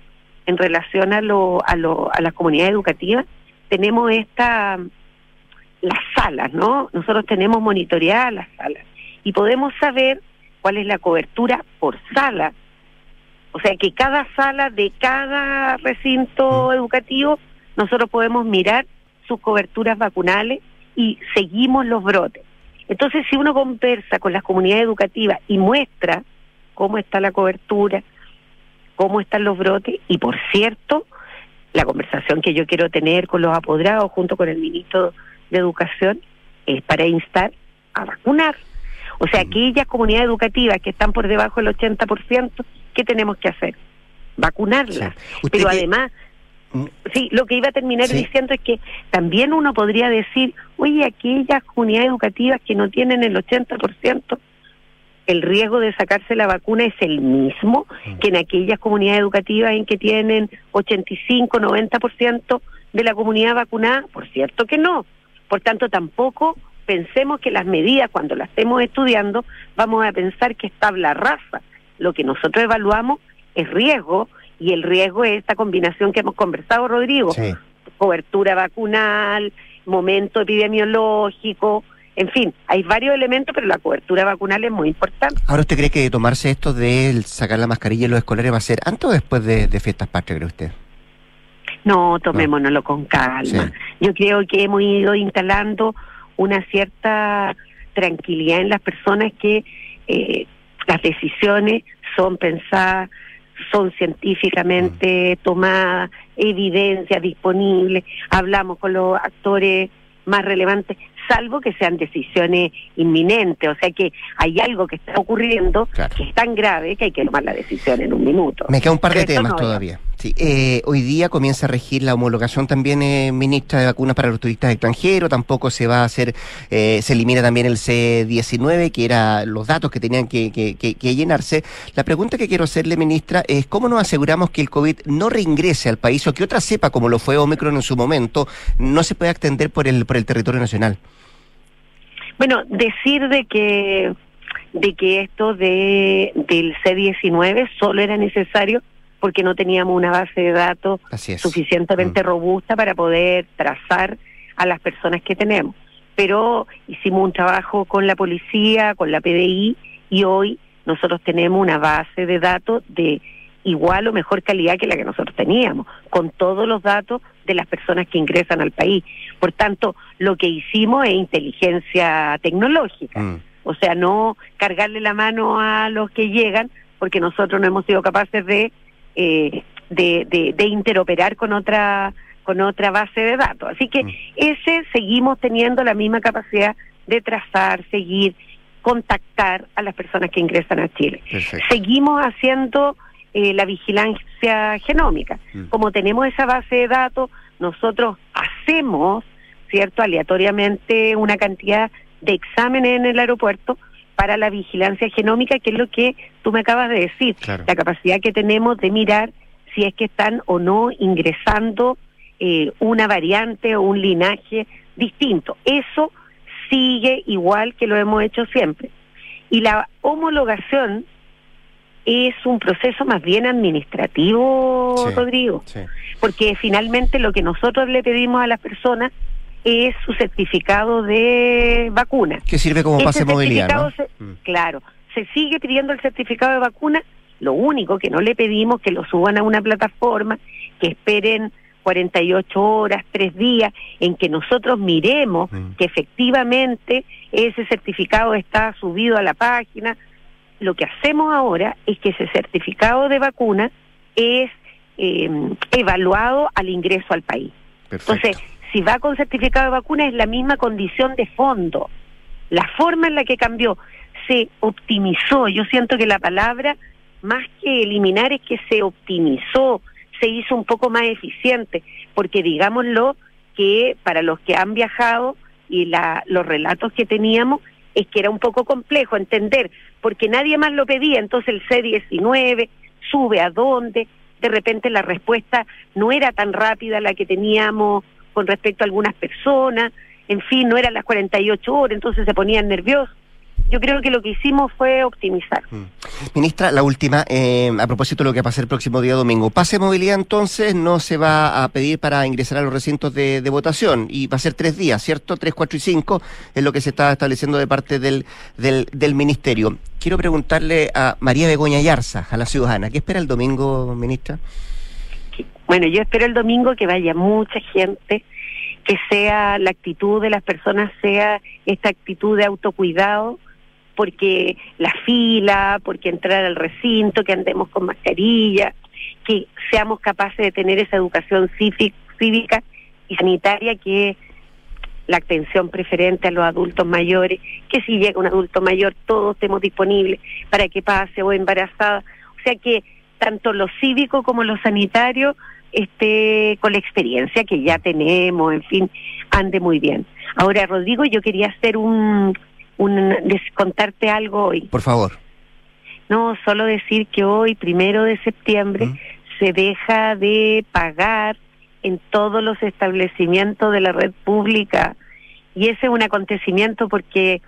en relación a, lo, a, lo, a las comunidades educativas, tenemos esta, las salas, ¿no? Nosotros tenemos monitoreadas las salas y podemos saber cuál es la cobertura por sala. O sea que cada sala de cada recinto mm. educativo, nosotros podemos mirar sus coberturas vacunales y seguimos los brotes. Entonces, si uno conversa con las comunidades educativas y muestra cómo está la cobertura, cómo están los brotes y por cierto, la conversación que yo quiero tener con los apoderados junto con el ministro de Educación es para instar a vacunar. O sea, Mm. aquellas comunidades educativas que están por debajo del 80%, ¿qué tenemos que hacer? Vacunarlas. Sí. Pero que- además. Sí, lo que iba a terminar Sí. diciendo es que también uno podría decir, oye, aquellas comunidades educativas que no tienen el 80%, el riesgo de sacarse la vacuna es el mismo Mm. que en aquellas comunidades educativas en que tienen 85, 90% de la comunidad vacunada, por cierto que no. Por tanto, tampoco pensemos que las medidas, cuando las estemos estudiando, vamos a pensar que es tabla rasa. Lo que nosotros evaluamos es riesgo, y el riesgo es esta combinación que hemos conversado, Rodrigo. Sí. Cobertura vacunal, momento epidemiológico, en fin, hay varios elementos, pero la cobertura vacunal es muy importante. Ahora, ¿usted cree que tomarse esto de sacar la mascarilla en los escolares va a ser antes o después de, de fiestas patrias, cree usted? No, tomémonoslo con calma. Sí. Yo creo que hemos ido instalando una cierta tranquilidad en las personas que eh, las decisiones son pensadas, son científicamente tomadas, evidencia disponible, hablamos con los actores más relevantes, salvo que sean decisiones inminentes, o sea que hay algo que está ocurriendo Claro. que es tan grave que hay que tomar la decisión en un minuto. Me queda un par de Pero temas no, todavía. Sí, eh, hoy día comienza a regir la homologación también, eh, ministra, de vacunas para los turistas extranjeros. Tampoco se va a hacer, eh, se elimina también el C19, que era los datos que tenían que, llenarse. La pregunta que quiero hacerle, ministra, es cómo nos aseguramos que el COVID no reingrese al país o que otra cepa, como lo fue Omicron en su momento, no se pueda extender por el, por el territorio nacional. Bueno, decir de que de que esto de del C19 solo era necesario porque no teníamos una base de datos suficientemente Mm. robusta para poder trazar a las personas que tenemos. Pero hicimos un trabajo con la policía, con la PDI y hoy nosotros tenemos una base de datos de igual o mejor calidad que la que nosotros teníamos, con todos los datos de las personas que ingresan al país. Por tanto, lo que hicimos es inteligencia tecnológica. Mm. O sea, no cargarle la mano a los que llegan, porque nosotros no hemos sido capaces de, eh, de, de, de interoperar con otra con otra base de datos. Así que Mm. ese seguimos teniendo la misma capacidad de trazar, seguir, contactar a las personas que ingresan a Chile. Perfecto. Seguimos haciendo eh, la vigilancia genómica. Mm. Como tenemos esa base de datos, nosotros hacemos, ¿cierto?, aleatoriamente una cantidad de exámenes en el aeropuerto para la vigilancia genómica, que es lo que tú me acabas de decir, Claro. la capacidad que tenemos de mirar si es que están o no ingresando eh, una variante o un linaje distinto. Eso sigue igual que lo hemos hecho siempre. Y la homologación es un proceso más bien administrativo, Sí. Rodrigo, Sí. porque finalmente lo que nosotros le pedimos a las personas es su certificado de vacuna. Que sirve como pase de movilidad, ¿no? certificado se- Mm. Claro, se sigue pidiendo el certificado de vacuna, lo único que no le pedimos es que lo suban a una plataforma, que esperen 48 horas, tres días, en que nosotros miremos Mm. que efectivamente ese certificado está subido a la página. Lo que hacemos ahora es que ese certificado de vacuna es eh, evaluado al ingreso al país. Perfecto. Entonces, si va con certificado de vacuna es la misma condición de fondo. La forma en la que cambió se optimizó. Yo siento que la palabra, más que eliminar, es que se optimizó, se hizo un poco más eficiente, porque digámoslo que para los que han viajado y la, los relatos que teníamos, es que era un poco complejo entender, porque nadie más lo pedía, entonces el C-19 sube a dónde, de repente la respuesta no era tan rápida la que teníamos con respecto a algunas personas, en fin, no eran las 48 horas, entonces se ponían nerviosos. Yo creo que lo que hicimos fue optimizar. Ministra, la última, eh, a propósito de lo que va a pasar el próximo día domingo. Pase de movilidad entonces no se va a pedir para ingresar a los recintos de, de votación y va a ser tres días, ¿cierto? Tres, cuatro y cinco es lo que se está estableciendo de parte del, del, del Ministerio. Quiero preguntarle a María Begoña Yarza, a la ciudadana, ¿qué espera el domingo, ministra? Bueno, yo espero el domingo que vaya mucha gente, que sea la actitud de las personas, sea esta actitud de autocuidado, porque la fila, porque entrar al recinto, que andemos con mascarilla, que seamos capaces de tener esa educación cívica y sanitaria que es la atención preferente a los adultos mayores, que si llega un adulto mayor todos estemos disponibles para que pase o embarazada. O sea que tanto lo cívico como lo sanitario esté con la experiencia que ya tenemos, en fin, ande muy bien. Ahora, Rodrigo, yo quería hacer un, un contarte algo hoy. Por favor. No, solo decir que hoy, primero de septiembre, mm. se deja de pagar en todos los establecimientos de la red pública. Y ese es un acontecimiento porque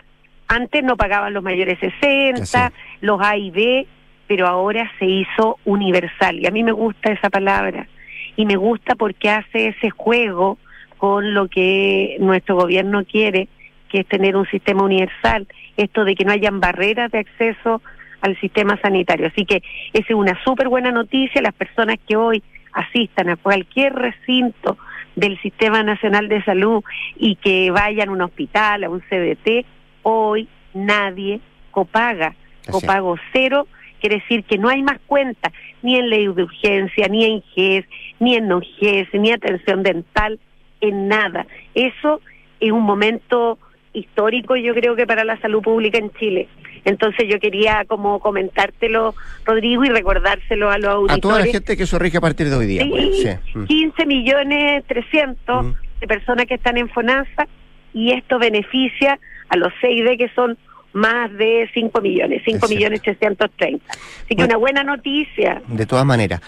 antes no pagaban los mayores 60, los A y B, pero ahora se hizo universal. Y a mí me gusta esa palabra. Y me gusta porque hace ese juego con lo que nuestro gobierno quiere, que es tener un sistema universal. Esto de que no hayan barreras de acceso al sistema sanitario. Así que esa es una súper buena noticia. Las personas que hoy asistan a cualquier recinto del Sistema Nacional de Salud y que vayan a un hospital, a un CDT, hoy nadie copaga, copago cero, quiere decir que no hay más cuenta ni en ley de urgencia, ni en GES, ni en no GES, ni atención dental, en nada. Eso es un momento histórico, yo creo que para la salud pública en Chile. Entonces yo quería como comentártelo, Rodrigo, y recordárselo a los auditores. A toda la gente que eso rige a partir de hoy día. Sí, 15 mm. millones 300 mm. de personas que están en FONASA y esto beneficia a los 6D que son más de 5 millones, 5 millones 330. Así que una buena noticia. De todas maneras.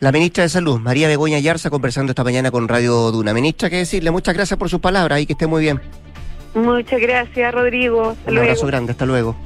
La ministra de Salud, María Begoña Yarza, conversando esta mañana con Radio Duna. Ministra, ¿qué decirle? Muchas gracias por sus palabras y que esté muy bien. Muchas gracias, Rodrigo. Un abrazo grande, hasta luego.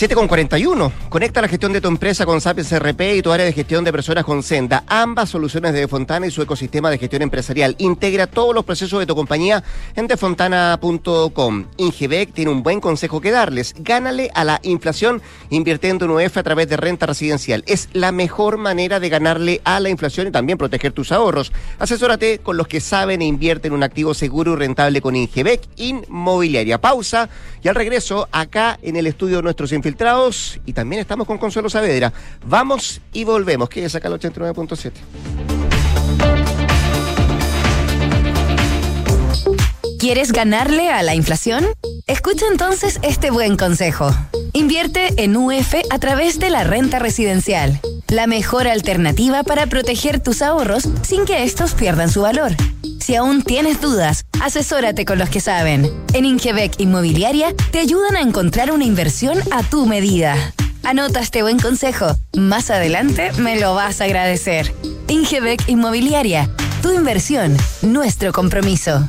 7 con 41. Conecta la gestión de tu empresa con Sapiens RP y tu área de gestión de personas con Senda. Ambas soluciones de Defontana y su ecosistema de gestión empresarial. Integra todos los procesos de tu compañía en defontana.com. Ingebec tiene un buen consejo que darles. Gánale a la inflación invirtiendo en UEF a través de renta residencial. Es la mejor manera de ganarle a la inflación y también proteger tus ahorros. Asesórate con los que saben e invierten en un activo seguro y rentable con Ingebec Inmobiliaria. Pausa y al regreso acá en el estudio de nuestros infiltrados y también estamos con Consuelo Saavedra. Vamos y volvemos. Que saca el 89.7. ¿Quieres ganarle a la inflación? Escucha entonces este buen consejo. Invierte en UF a través de la renta residencial, la mejor alternativa para proteger tus ahorros sin que estos pierdan su valor. Si aún tienes dudas, asesórate con los que saben. En Ingebec Inmobiliaria te ayudan a encontrar una inversión a tu medida. Anota este buen consejo. Más adelante me lo vas a agradecer. Ingebec Inmobiliaria. Tu inversión, nuestro compromiso.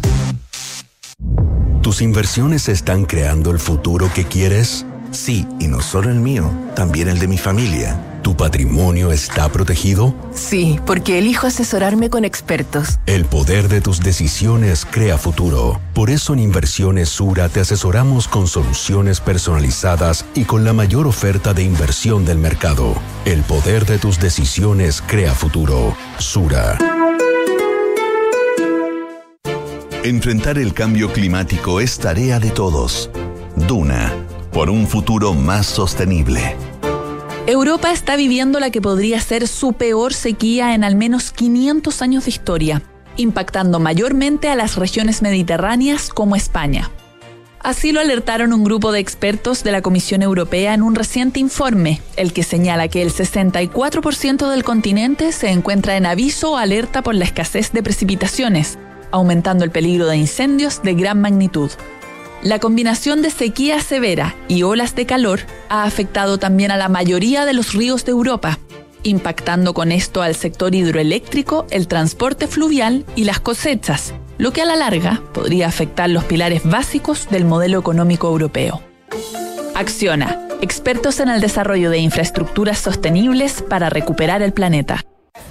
¿Tus inversiones están creando el futuro que quieres? Sí, y no solo el mío, también el de mi familia. ¿Tu patrimonio está protegido? Sí, porque elijo asesorarme con expertos. El poder de tus decisiones crea futuro. Por eso en Inversiones Sura te asesoramos con soluciones personalizadas y con la mayor oferta de inversión del mercado. El poder de tus decisiones crea futuro. Sura. Enfrentar el cambio climático es tarea de todos. Duna, por un futuro más sostenible. Europa está viviendo la que podría ser su peor sequía en al menos 500 años de historia, impactando mayormente a las regiones mediterráneas como España. Así lo alertaron un grupo de expertos de la Comisión Europea en un reciente informe, el que señala que el 64% del continente se encuentra en aviso o alerta por la escasez de precipitaciones, aumentando el peligro de incendios de gran magnitud. La combinación de sequía severa y olas de calor ha afectado también a la mayoría de los ríos de Europa, impactando con esto al sector hidroeléctrico, el transporte fluvial y las cosechas, lo que a la larga podría afectar los pilares básicos del modelo económico europeo. Acciona, expertos en el desarrollo de infraestructuras sostenibles para recuperar el planeta.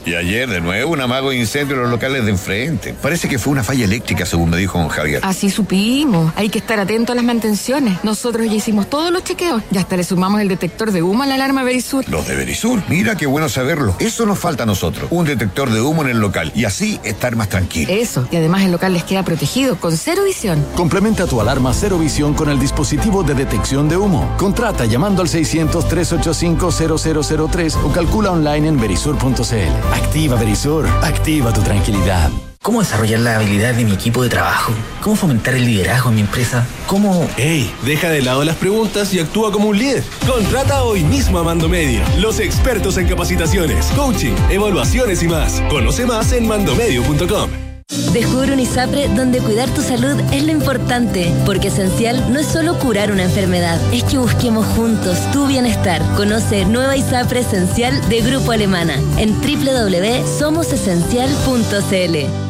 Y ayer de nuevo un amago incendio en los locales de enfrente. Parece que fue una falla eléctrica, según me dijo don Javier. Así supimos. Hay que estar atento a las mantenciones. Nosotros ya hicimos todos los chequeos. Ya hasta le sumamos el detector de humo a la alarma Verisur. Los de Verisur. Mira qué bueno saberlo. Eso nos falta a nosotros. Un detector de humo en el local. Y así estar más tranquilo. Eso. Y además el local les queda protegido con cero visión. Complementa tu alarma cero visión con el dispositivo de detección de humo. Contrata llamando al 600-385-0003 o calcula online en verisur.cl. Activa Verisur. Activa tu tranquilidad. ¿Cómo desarrollar la habilidad de mi equipo de trabajo? ¿Cómo fomentar el liderazgo en mi empresa? ¿Cómo...? ¡Ey! Deja de lado las preguntas y actúa como un líder. Contrata hoy mismo a Mando Medio, los expertos en capacitaciones, coaching, evaluaciones y más. Conoce más en mandomedio.com. Descubre un ISAPRE donde cuidar tu salud es lo importante, porque esencial no es solo curar una enfermedad, es que busquemos juntos tu bienestar. Conoce Nueva ISAPRE Esencial de Grupo Alemana en www.somosesencial.cl.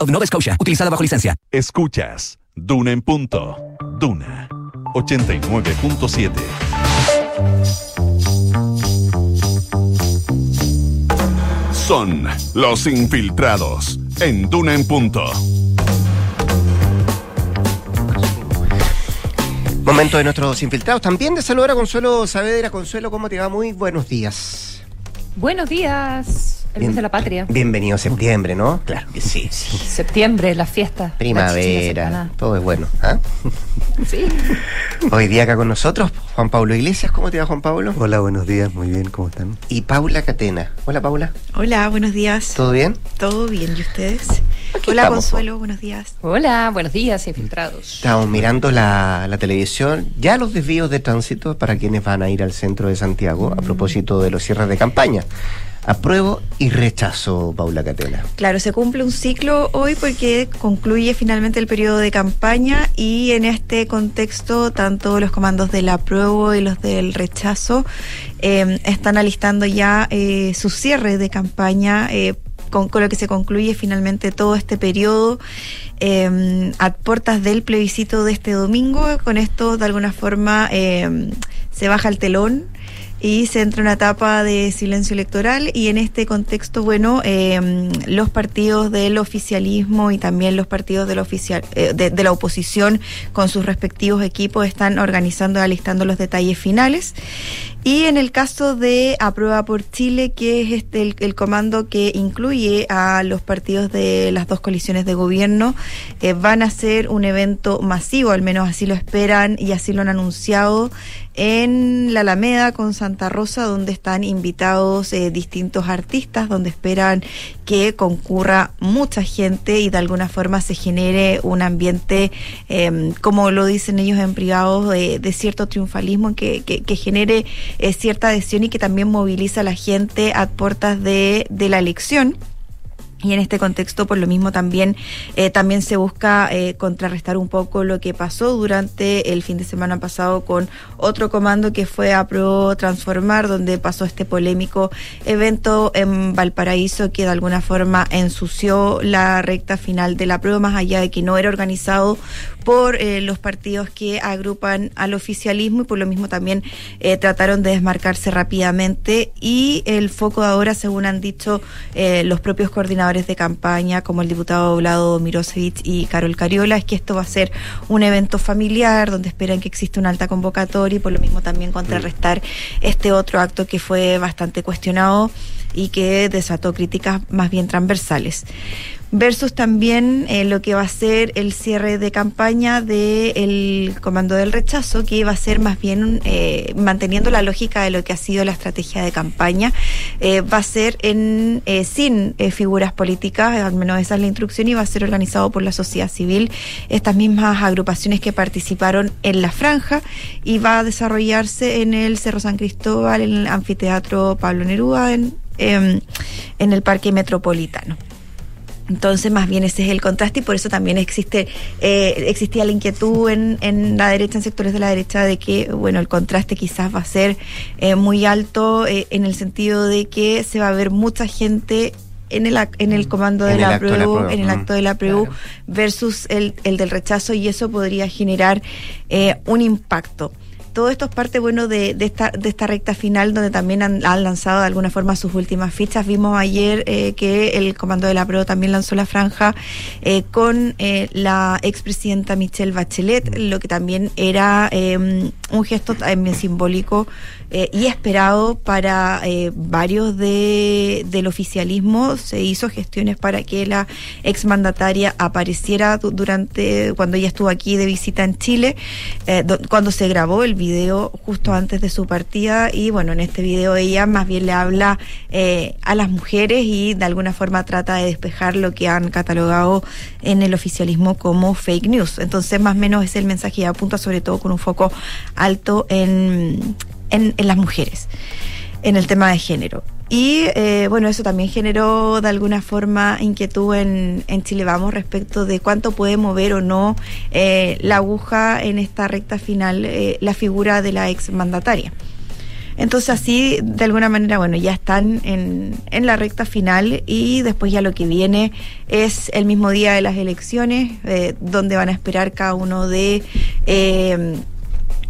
of Nova Scotia, utilizada bajo licencia. Escuchas Duna en punto. Duna 89.7. Son los infiltrados en Duna en punto. Momento de nuestros infiltrados. También de saludar a Consuelo Saavedra. Consuelo, ¿cómo te va? Muy buenos días. Buenos días. El mes de la patria. Bienvenido a septiembre, ¿no? Claro que sí. Septiembre, la fiesta. Primavera, todo es bueno. ¿ah? *laughs* Sí. Hoy día acá con nosotros, Juan Pablo Iglesias. ¿Cómo te va, Juan Pablo? Hola, buenos días, muy bien, ¿cómo están? Y Paula Catena. Hola, Paula. Hola, buenos días. ¿Todo bien? Todo bien, ¿y ustedes? Aquí Hola, estamos, Consuelo, buenos días. Hola, buenos días, infiltrados. Estamos mirando la, la televisión, ya los desvíos de tránsito para quienes van a ir al centro de Santiago a propósito de los cierres de campaña. Apruebo y rechazo, Paula Catena. Claro, se cumple un ciclo hoy porque concluye finalmente el periodo de campaña y en este contexto tanto los comandos del apruebo y los del rechazo eh, están alistando ya eh, su cierre de campaña. Eh, con, con, lo que se concluye finalmente todo este periodo eh, a puertas del plebiscito de este domingo. Con esto, de alguna forma, eh, se baja el telón y se entra en una etapa de silencio electoral y en este contexto, bueno, eh, los partidos del oficialismo y también los partidos del oficial, eh, de, de, la oposición con sus respectivos equipos están organizando y alistando los detalles finales. Y en el caso de Aprueba por Chile, que es este el, comando que incluye a los partidos de las dos coaliciones de gobierno, eh, van a ser un evento masivo, al menos así lo esperan y así lo han anunciado en la Alameda con Santa Rosa, donde están invitados eh, distintos artistas, donde esperan que concurra mucha gente y de alguna forma se genere un ambiente, eh, como lo dicen ellos en privado, de, de cierto triunfalismo que, que, que genere eh, cierta adhesión y que también moviliza a la gente a puertas de, de la elección. Y en este contexto, por lo mismo, también, eh, también se busca eh, contrarrestar un poco lo que pasó durante el fin de semana pasado con otro comando que fue a Pro Transformar, donde pasó este polémico evento en Valparaíso que de alguna forma ensució la recta final de la prueba, más allá de que no era organizado por eh, los partidos que agrupan al oficialismo y por lo mismo también eh, trataron de desmarcarse rápidamente. Y el foco de ahora, según han dicho eh, los propios coordinadores de campaña, como el diputado Vlado Mirosevic y Carol Cariola, es que esto va a ser un evento familiar donde esperan que exista una alta convocatoria y por lo mismo también contrarrestar este otro acto que fue bastante cuestionado y que desató críticas más bien transversales versus también eh, lo que va a ser el cierre de campaña del Comando del Rechazo, que va a ser más bien eh, manteniendo la lógica de lo que ha sido la estrategia de campaña, eh, va a ser en eh, sin figuras políticas, al menos esa es la instrucción, y va a ser organizado por la sociedad civil, estas mismas agrupaciones que participaron en la franja, y va a desarrollarse en el Cerro San Cristóbal, en el anfiteatro Pablo Neruda, en, en el Parque Metropolitano. Entonces, más bien ese es el contraste y por eso también existe eh, existía la inquietud en, en, la derecha, en sectores de la derecha, de que, bueno, el contraste quizás va a ser eh, muy alto eh, en el sentido de que se va a ver mucha gente en el, en el comando de, la, PREU, en el acto de la PREU, versus el, el del rechazo y eso podría generar un impacto todo esto es parte bueno de, esta, de esta recta final donde también han, lanzado de alguna forma sus últimas fichas. Vimos ayer eh, que el comando de la PRO también lanzó la franja eh, con eh, la expresidenta Michelle Bachelet, lo que también era em, un gesto también simbólico y esperado para varios de, del oficialismo. Se hizo gestiones para que la exmandataria apareciera durante cuando ella estuvo aquí de visita en Chile, cuando se grabó el video video justo antes de su partida y bueno, en este video ella más bien le habla eh, a las mujeres y de alguna forma trata de despejar lo que han catalogado en el oficialismo como fake news. Entonces más o menos es el mensaje y apunta sobre todo con un foco alto en, en, en las mujeres, en el tema de género. Y eh, bueno, eso también generó de alguna forma inquietud en, en, Chile Vamos respecto de cuánto puede mover o no eh, la aguja en esta recta final eh, la figura de la ex mandataria. Entonces así, de alguna manera, bueno, ya están en, en la recta final y después ya lo que viene es el mismo día de las elecciones, donde van a esperar cada uno de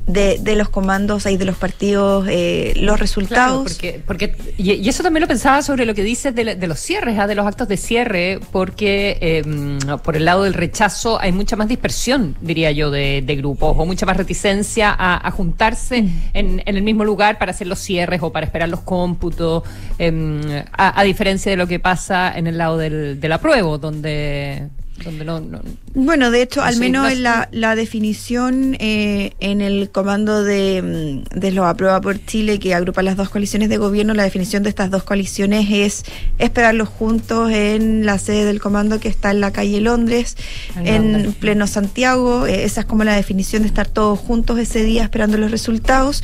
de, de, los comandos y de los partidos eh, los resultados. porque, porque y, eso también lo pensaba sobre lo que dices de, de los cierres, ¿ah? de los actos de cierre, porque em, por el lado del rechazo hay mucha más dispersión, diría yo, de, de grupos, o mucha más reticencia a, a juntarse mm. en, en, el mismo lugar para hacer los cierres o para esperar los cómputos, em, a, a, diferencia de lo que pasa en el lado del, del apruebo, donde bueno, de hecho, al menos en la, la definición eh, en el comando de, mm, de lo aprueba por Chile, que agrupa las dos coaliciones de gobierno, la definición de estas dos coaliciones es esperarlos juntos en la sede del comando que está en la calle Londres, en, pleno Santiago. Eh, esa es como la definición de estar todos juntos ese día esperando los resultados,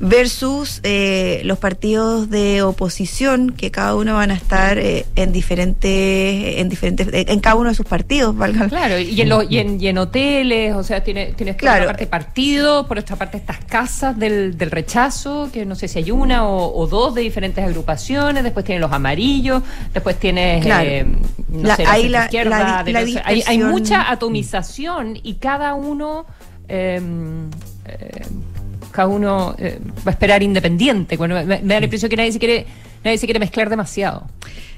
versus eh, los partidos de oposición, que cada uno van a estar en diferentes, en diferentes, en cada uno de sus partidos Claro, y en, y, en, y en, hoteles, o sea, tienes, tienes por otra parte partido, por otra parte estas casas del, del rechazo, que no sé si hay una o, dos de diferentes agrupaciones, después tienes los amarillos, después tienes, eh, no sé, hay, la, izquierda, hay, hay, mucha atomización y cada uno... Em, eh, cada uno eh, va a esperar independiente. Bueno, me, me, da la impresión que nadie se quiere, nadie se quiere mezclar demasiado.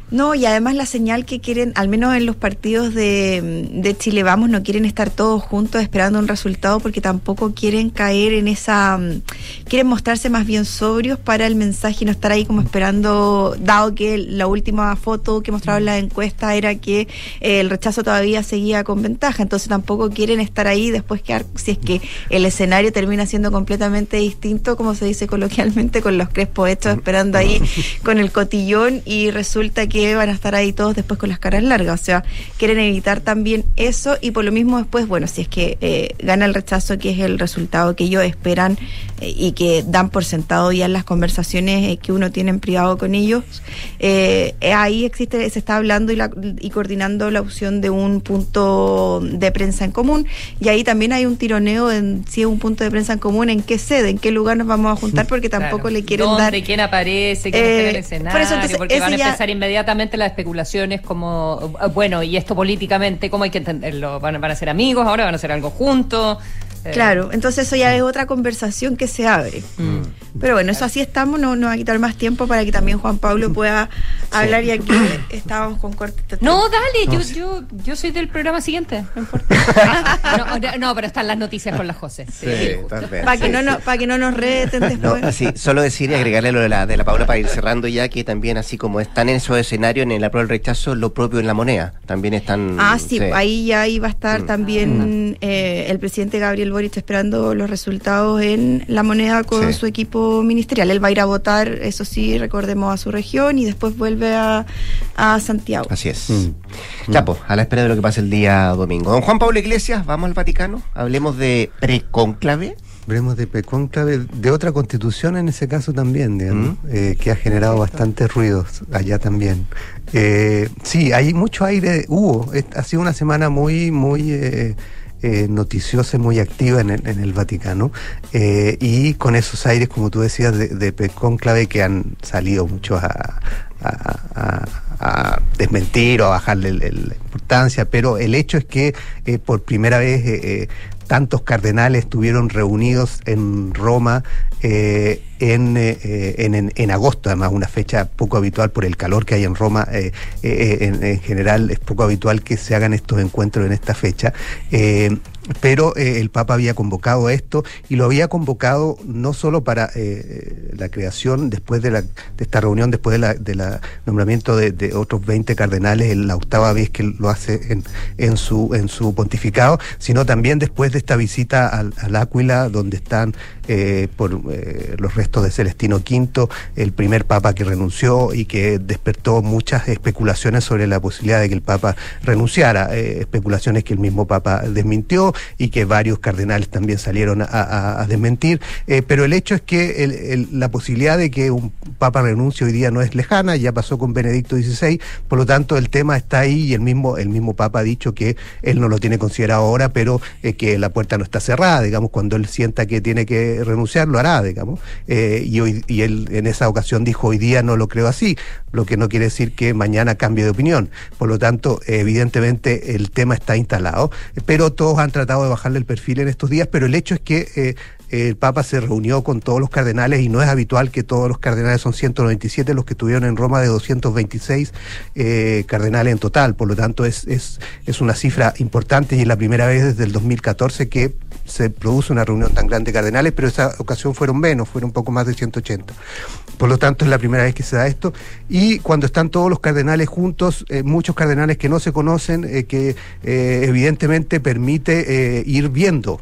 No, y además la señal que quieren, al menos en los partidos de, de, Chile Vamos, no quieren estar todos juntos esperando un resultado porque tampoco quieren caer en esa... Mm, quieren mostrarse más bien sobrios para el mensaje y no estar ahí como esperando, dado que la última foto que mostraron en la encuesta era que eh, el rechazo todavía seguía con ventaja, entonces tampoco quieren estar ahí después que si es que el escenario termina siendo completamente distinto, como se dice coloquialmente, con los crespos hechos esperando ahí *laughs* con el cotillón y resulta que que van a estar ahí todos después con las caras largas. O sea, quieren evitar también eso y por lo mismo después, bueno, si es que eh, gana el rechazo, que es el resultado que ellos esperan eh, y que dan por sentado ya en las conversaciones eh, que uno tiene en privado con ellos, ahí existe, se está hablando y, la, y coordinando la opción de un punto de prensa en común. Y ahí también hay un tironeo en si es un punto de prensa en común, en qué sede, en qué lugar nos vamos a juntar, porque tampoco le quieren ¿Dónde, dar... quién aparece, quién está en el escenario, por eso, entonces, porque van a empezar inmediatamente las especulaciones como, bueno, y esto políticamente, ¿cómo hay que entenderlo? ¿Van, van a ser amigos ahora? ¿Van a hacer algo juntos? Eh, claro, entonces eso ya es otra conversación que se abre. Mm. Pero bueno, eso así estamos, no nos va a quitar más tiempo para que también Juan Pablo pueda hablar y aquí *coughs* estábamos con corte. No, dale, yo, yo, yo soy del programa siguiente, no importa. *laughs* no, pero están las noticias con la José. Sí, para que, no nos, para que no nos reten después. así, solo decir y agregarle lo de la, de la Paula para ir cerrando ya, que también así como están en esos escenarios en la prueba del rechazo, lo propio en la moneda, también están... Ah, sí, ahí ya iba a estar mm. también mm. eh, el presidente Gabriel Boric esperando los resultados en la moneda con su equipo ministerial. Él va a ir a votar, eso sí, recordemos, a su región y después vuelve a, a Santiago. Así es. Mm. Ya, pues, a la espera de lo que pase el día domingo. Don Juan Pablo Iglesias, vamos al Vaticano, hablemos de precónclave. Veremos de conclave de otra constitución en ese caso también, digamos, eh, que ha generado bastantes ruidos allá también. Eh, sí, hay mucho aire, hubo, es- ha sido una semana muy, muy eh, eh, noticiosa y muy activa en el, en el Vaticano, eh, y con esos aires, como tú decías, de, de que han salido muchos a, desmentir o a bajarle la importancia, pero el hecho es que eh, por primera vez eh, tantos cardenales estuvieron reunidos en Roma en, eh, eh, en, en- en agosto, además una fecha poco habitual por el calor que hay en Roma. eh, en, en general es poco habitual que se hagan estos encuentros en esta fecha. Pero el Papa había convocado esto y lo había convocado no solo para la creación, después de, la, de esta reunión, después de la, de la nombramiento de, otros 20 cardenales, en la octava vez que lo hace en, en, su, en su pontificado, sino también después de esta visita al, al Áquila, donde están eh, por eh, los restos de Celestino V, el primer Papa que renunció y que despertó muchas especulaciones sobre la posibilidad de que el Papa renunciara, eh, especulaciones que el mismo Papa desmintió y que varios cardenales también salieron a, desmentir, eh, pero el hecho es que el- la posibilidad de que un Papa renuncie hoy día no es lejana, ya pasó con Benedicto XVI, por lo tanto el tema está ahí y el mismo, el mismo Papa ha dicho que él no lo tiene considerado ahora, pero que la puerta no está cerrada, digamos, cuando él sienta que tiene que renunciar, lo hará, digamos, Eh, y, hoy, y él en esa ocasión dijo, hoy día no lo creo así, lo que no quiere decir que mañana cambie de opinión, por lo tanto, evidentemente el tema está instalado, pero todos han tratado de bajarle el perfil en estos días, pero el hecho es que... eh, el Papa se reunió con todos los cardenales y no es habitual que todos los cardenales son 197 los que estuvieron en Roma de 226 eh, cardenales en total, por lo tanto es, es, es una cifra importante y es la primera vez desde el 2014 que se produce una reunión tan grande de cardenales, pero esa ocasión fueron menos, fueron un poco más de 180. Por lo tanto, es la primera vez que se da esto. Y cuando están todos los cardenales juntos, eh, muchos cardenales que no se conocen, eh, que eh, evidentemente permite ir viendo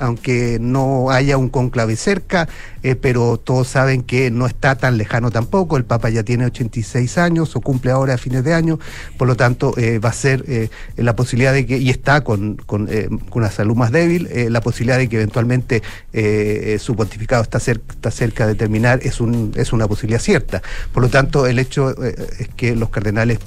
aunque no haya un conclave cerca, eh, pero todos saben que no está tan lejano tampoco. El Papa ya tiene 86 años o cumple ahora a fines de año, por lo tanto eh, va a ser eh, la posibilidad de que, y está con, con, con una salud más débil, la posibilidad de que eventualmente su pontificado está, cer- está cerca de terminar es, un, es una posibilidad cierta. Por lo tanto, el hecho es que los cardenales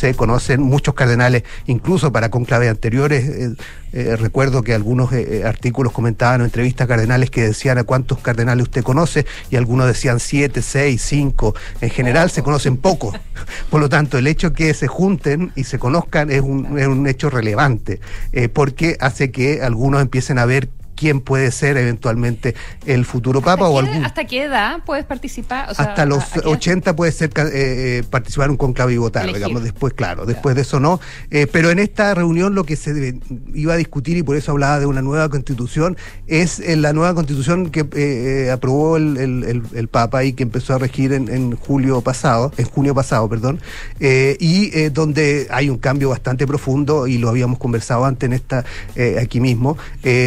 se conocen muchos cardenales, incluso para conclaves anteriores. eh, eh, recuerdo que algunos eh, artículos comentaban o entrevistas cardenales que decían a cuántos cardenales usted conoce y algunos decían siete, seis, cinco. En general se conocen pocos. *laughs* Por lo tanto, el hecho que se junten y se conozcan es un, es un hecho relevante, porque hace que algunos empiecen a ver quién puede ser eventualmente el futuro papa o algún ¿Hasta qué edad puedes participar? O sea, hasta los ¿a- a qué- 80 puede ser eh, eh, participar en un conclave y votar, Elegir. digamos, después, claro, después de eso no. Eh, pero en esta reunión lo que se debe- iba a discutir, y por eso hablaba de una nueva constitución, es eh, la nueva constitución que aprobó el, el- el- el Papa y que empezó a regir en, en julio pasado, en junio pasado, perdón, y donde hay un cambio bastante profundo, y lo habíamos conversado antes en esta, aquí mismo,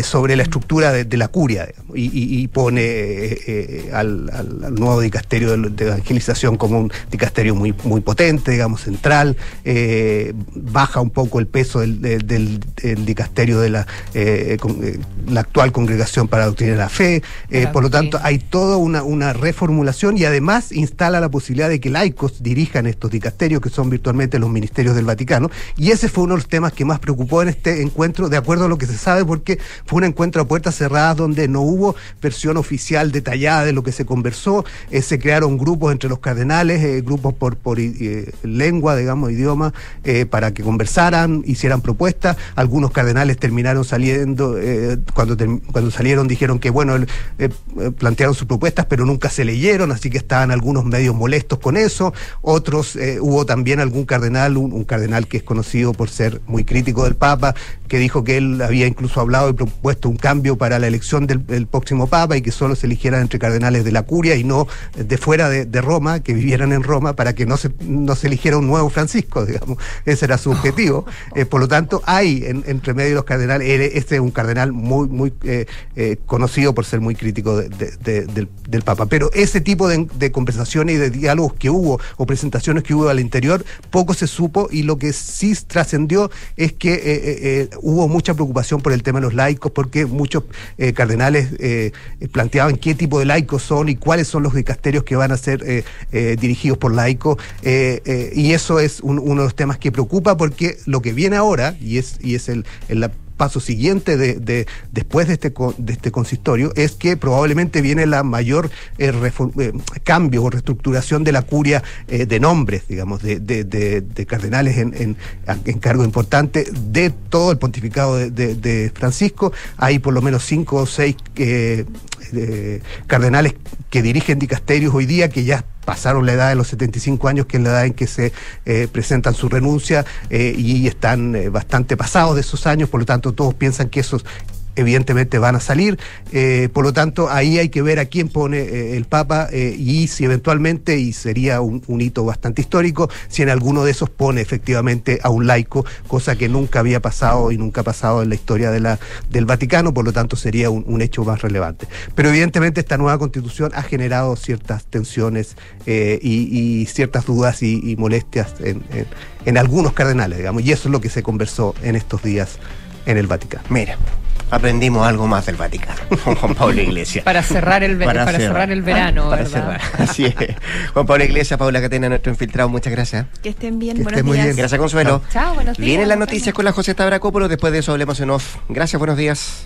sobre la estructura de, de la curia, digamos, y, y- pone eh, eh, al, nuevo dicasterio de, de evangelización como un dicasterio muy, muy potente, digamos, central, eh, baja un poco el peso del, del- del- del dicasterio de la, con- la actual congregación para la doctrina de la fe, por lo tanto hay toda una, una reformulación y además instala la posibilidad de que laicos dirijan estos dicasterios, que son virtualmente los ministerios del Vaticano, y ese fue uno de los temas que más preocupó en este encuentro, de acuerdo a lo que se sabe, porque fue un encuentro puertas cerradas donde no hubo versión oficial detallada de lo que se conversó, eh, se crearon grupos entre los cardenales, eh, grupos por, por eh, lengua, digamos, idioma, para que conversaran, hicieran propuestas, algunos cardenales terminaron saliendo, cuando, term- cuando salieron dijeron que, bueno, plantearon sus propuestas, pero nunca se leyeron, así que estaban algunos medios molestos con eso, otros, hubo también algún cardenal, un cardenal que es conocido por ser muy crítico del Papa, que dijo que él había incluso hablado y propuesto un cambio para la elección del, del próximo Papa y que solo se eligieran entre cardenales de la curia y no eh, de fuera de, de Roma, que vivieran en Roma, para que no se, no se eligiera un nuevo Francisco, *laughs* digamos. Ese era su objetivo. *laughs* Eh, por lo tanto, hay en- entre medio de los cardenales, él- este es un cardenal muy, muy eh, eh, conocido por ser muy crítico de- de- de- del, del Papa. Pero ese tipo de, conversaciones y de diálogos que hubo o presentaciones que hubo al interior, poco se supo y lo que sí trascendió es que eh, eh, eh, hubo mucha preocupación por el tema de los laicos, porque muchos muchos eh, cardenales eh, planteaban qué tipo de laicos son y cuáles son los dicasterios que van a ser dirigidos por laicos. y eso es uno de los temas que preocupa porque lo que viene ahora, y es, y es el, el, paso siguiente de, después de este, de este consistorio es que probablemente viene la mayor eh, eh, cambio o reestructuración de la curia eh, de nombres, digamos, de, cardenales en, en, cargo importante de todo el pontificado de, Francisco. Hay por lo menos cinco o seis cardenales que dirigen dicasterios hoy día que ya pasaron la edad de los 75 años, que es la edad en que se eh, presentan su renuncia, eh, y están eh, bastante pasados de esos años, por lo tanto todos piensan que esos evidentemente van a salir. Eh, por lo tanto, ahí hay que ver a quién pone eh, el Papa eh, y si eventualmente, y sería un, hito bastante histórico, si en alguno de esos pone efectivamente a un laico, cosa que nunca había pasado y nunca ha pasado en la historia de la, del Vaticano, por lo tanto sería un, hecho más relevante. Pero evidentemente esta nueva constitución ha generado ciertas tensiones y, ciertas dudas y, molestias en, en algunos cardenales, digamos, y eso es lo que se conversó en estos días en el Vaticano. Mira aprendimos algo más del Vaticano *laughs* Juan Pablo Iglesias. Para cerrar el, para, cerrar. el verano, para cerrar. Así es. Juan Pablo Iglesias, Paula Catena, nuestro infiltrado, muchas gracias. Que estén bien, que buenos días. Gracias, Consuelo. Chao, buenos días. Vienen las noticias con la José Tabracópolis, después de eso hablemos en off. Gracias, buenos días.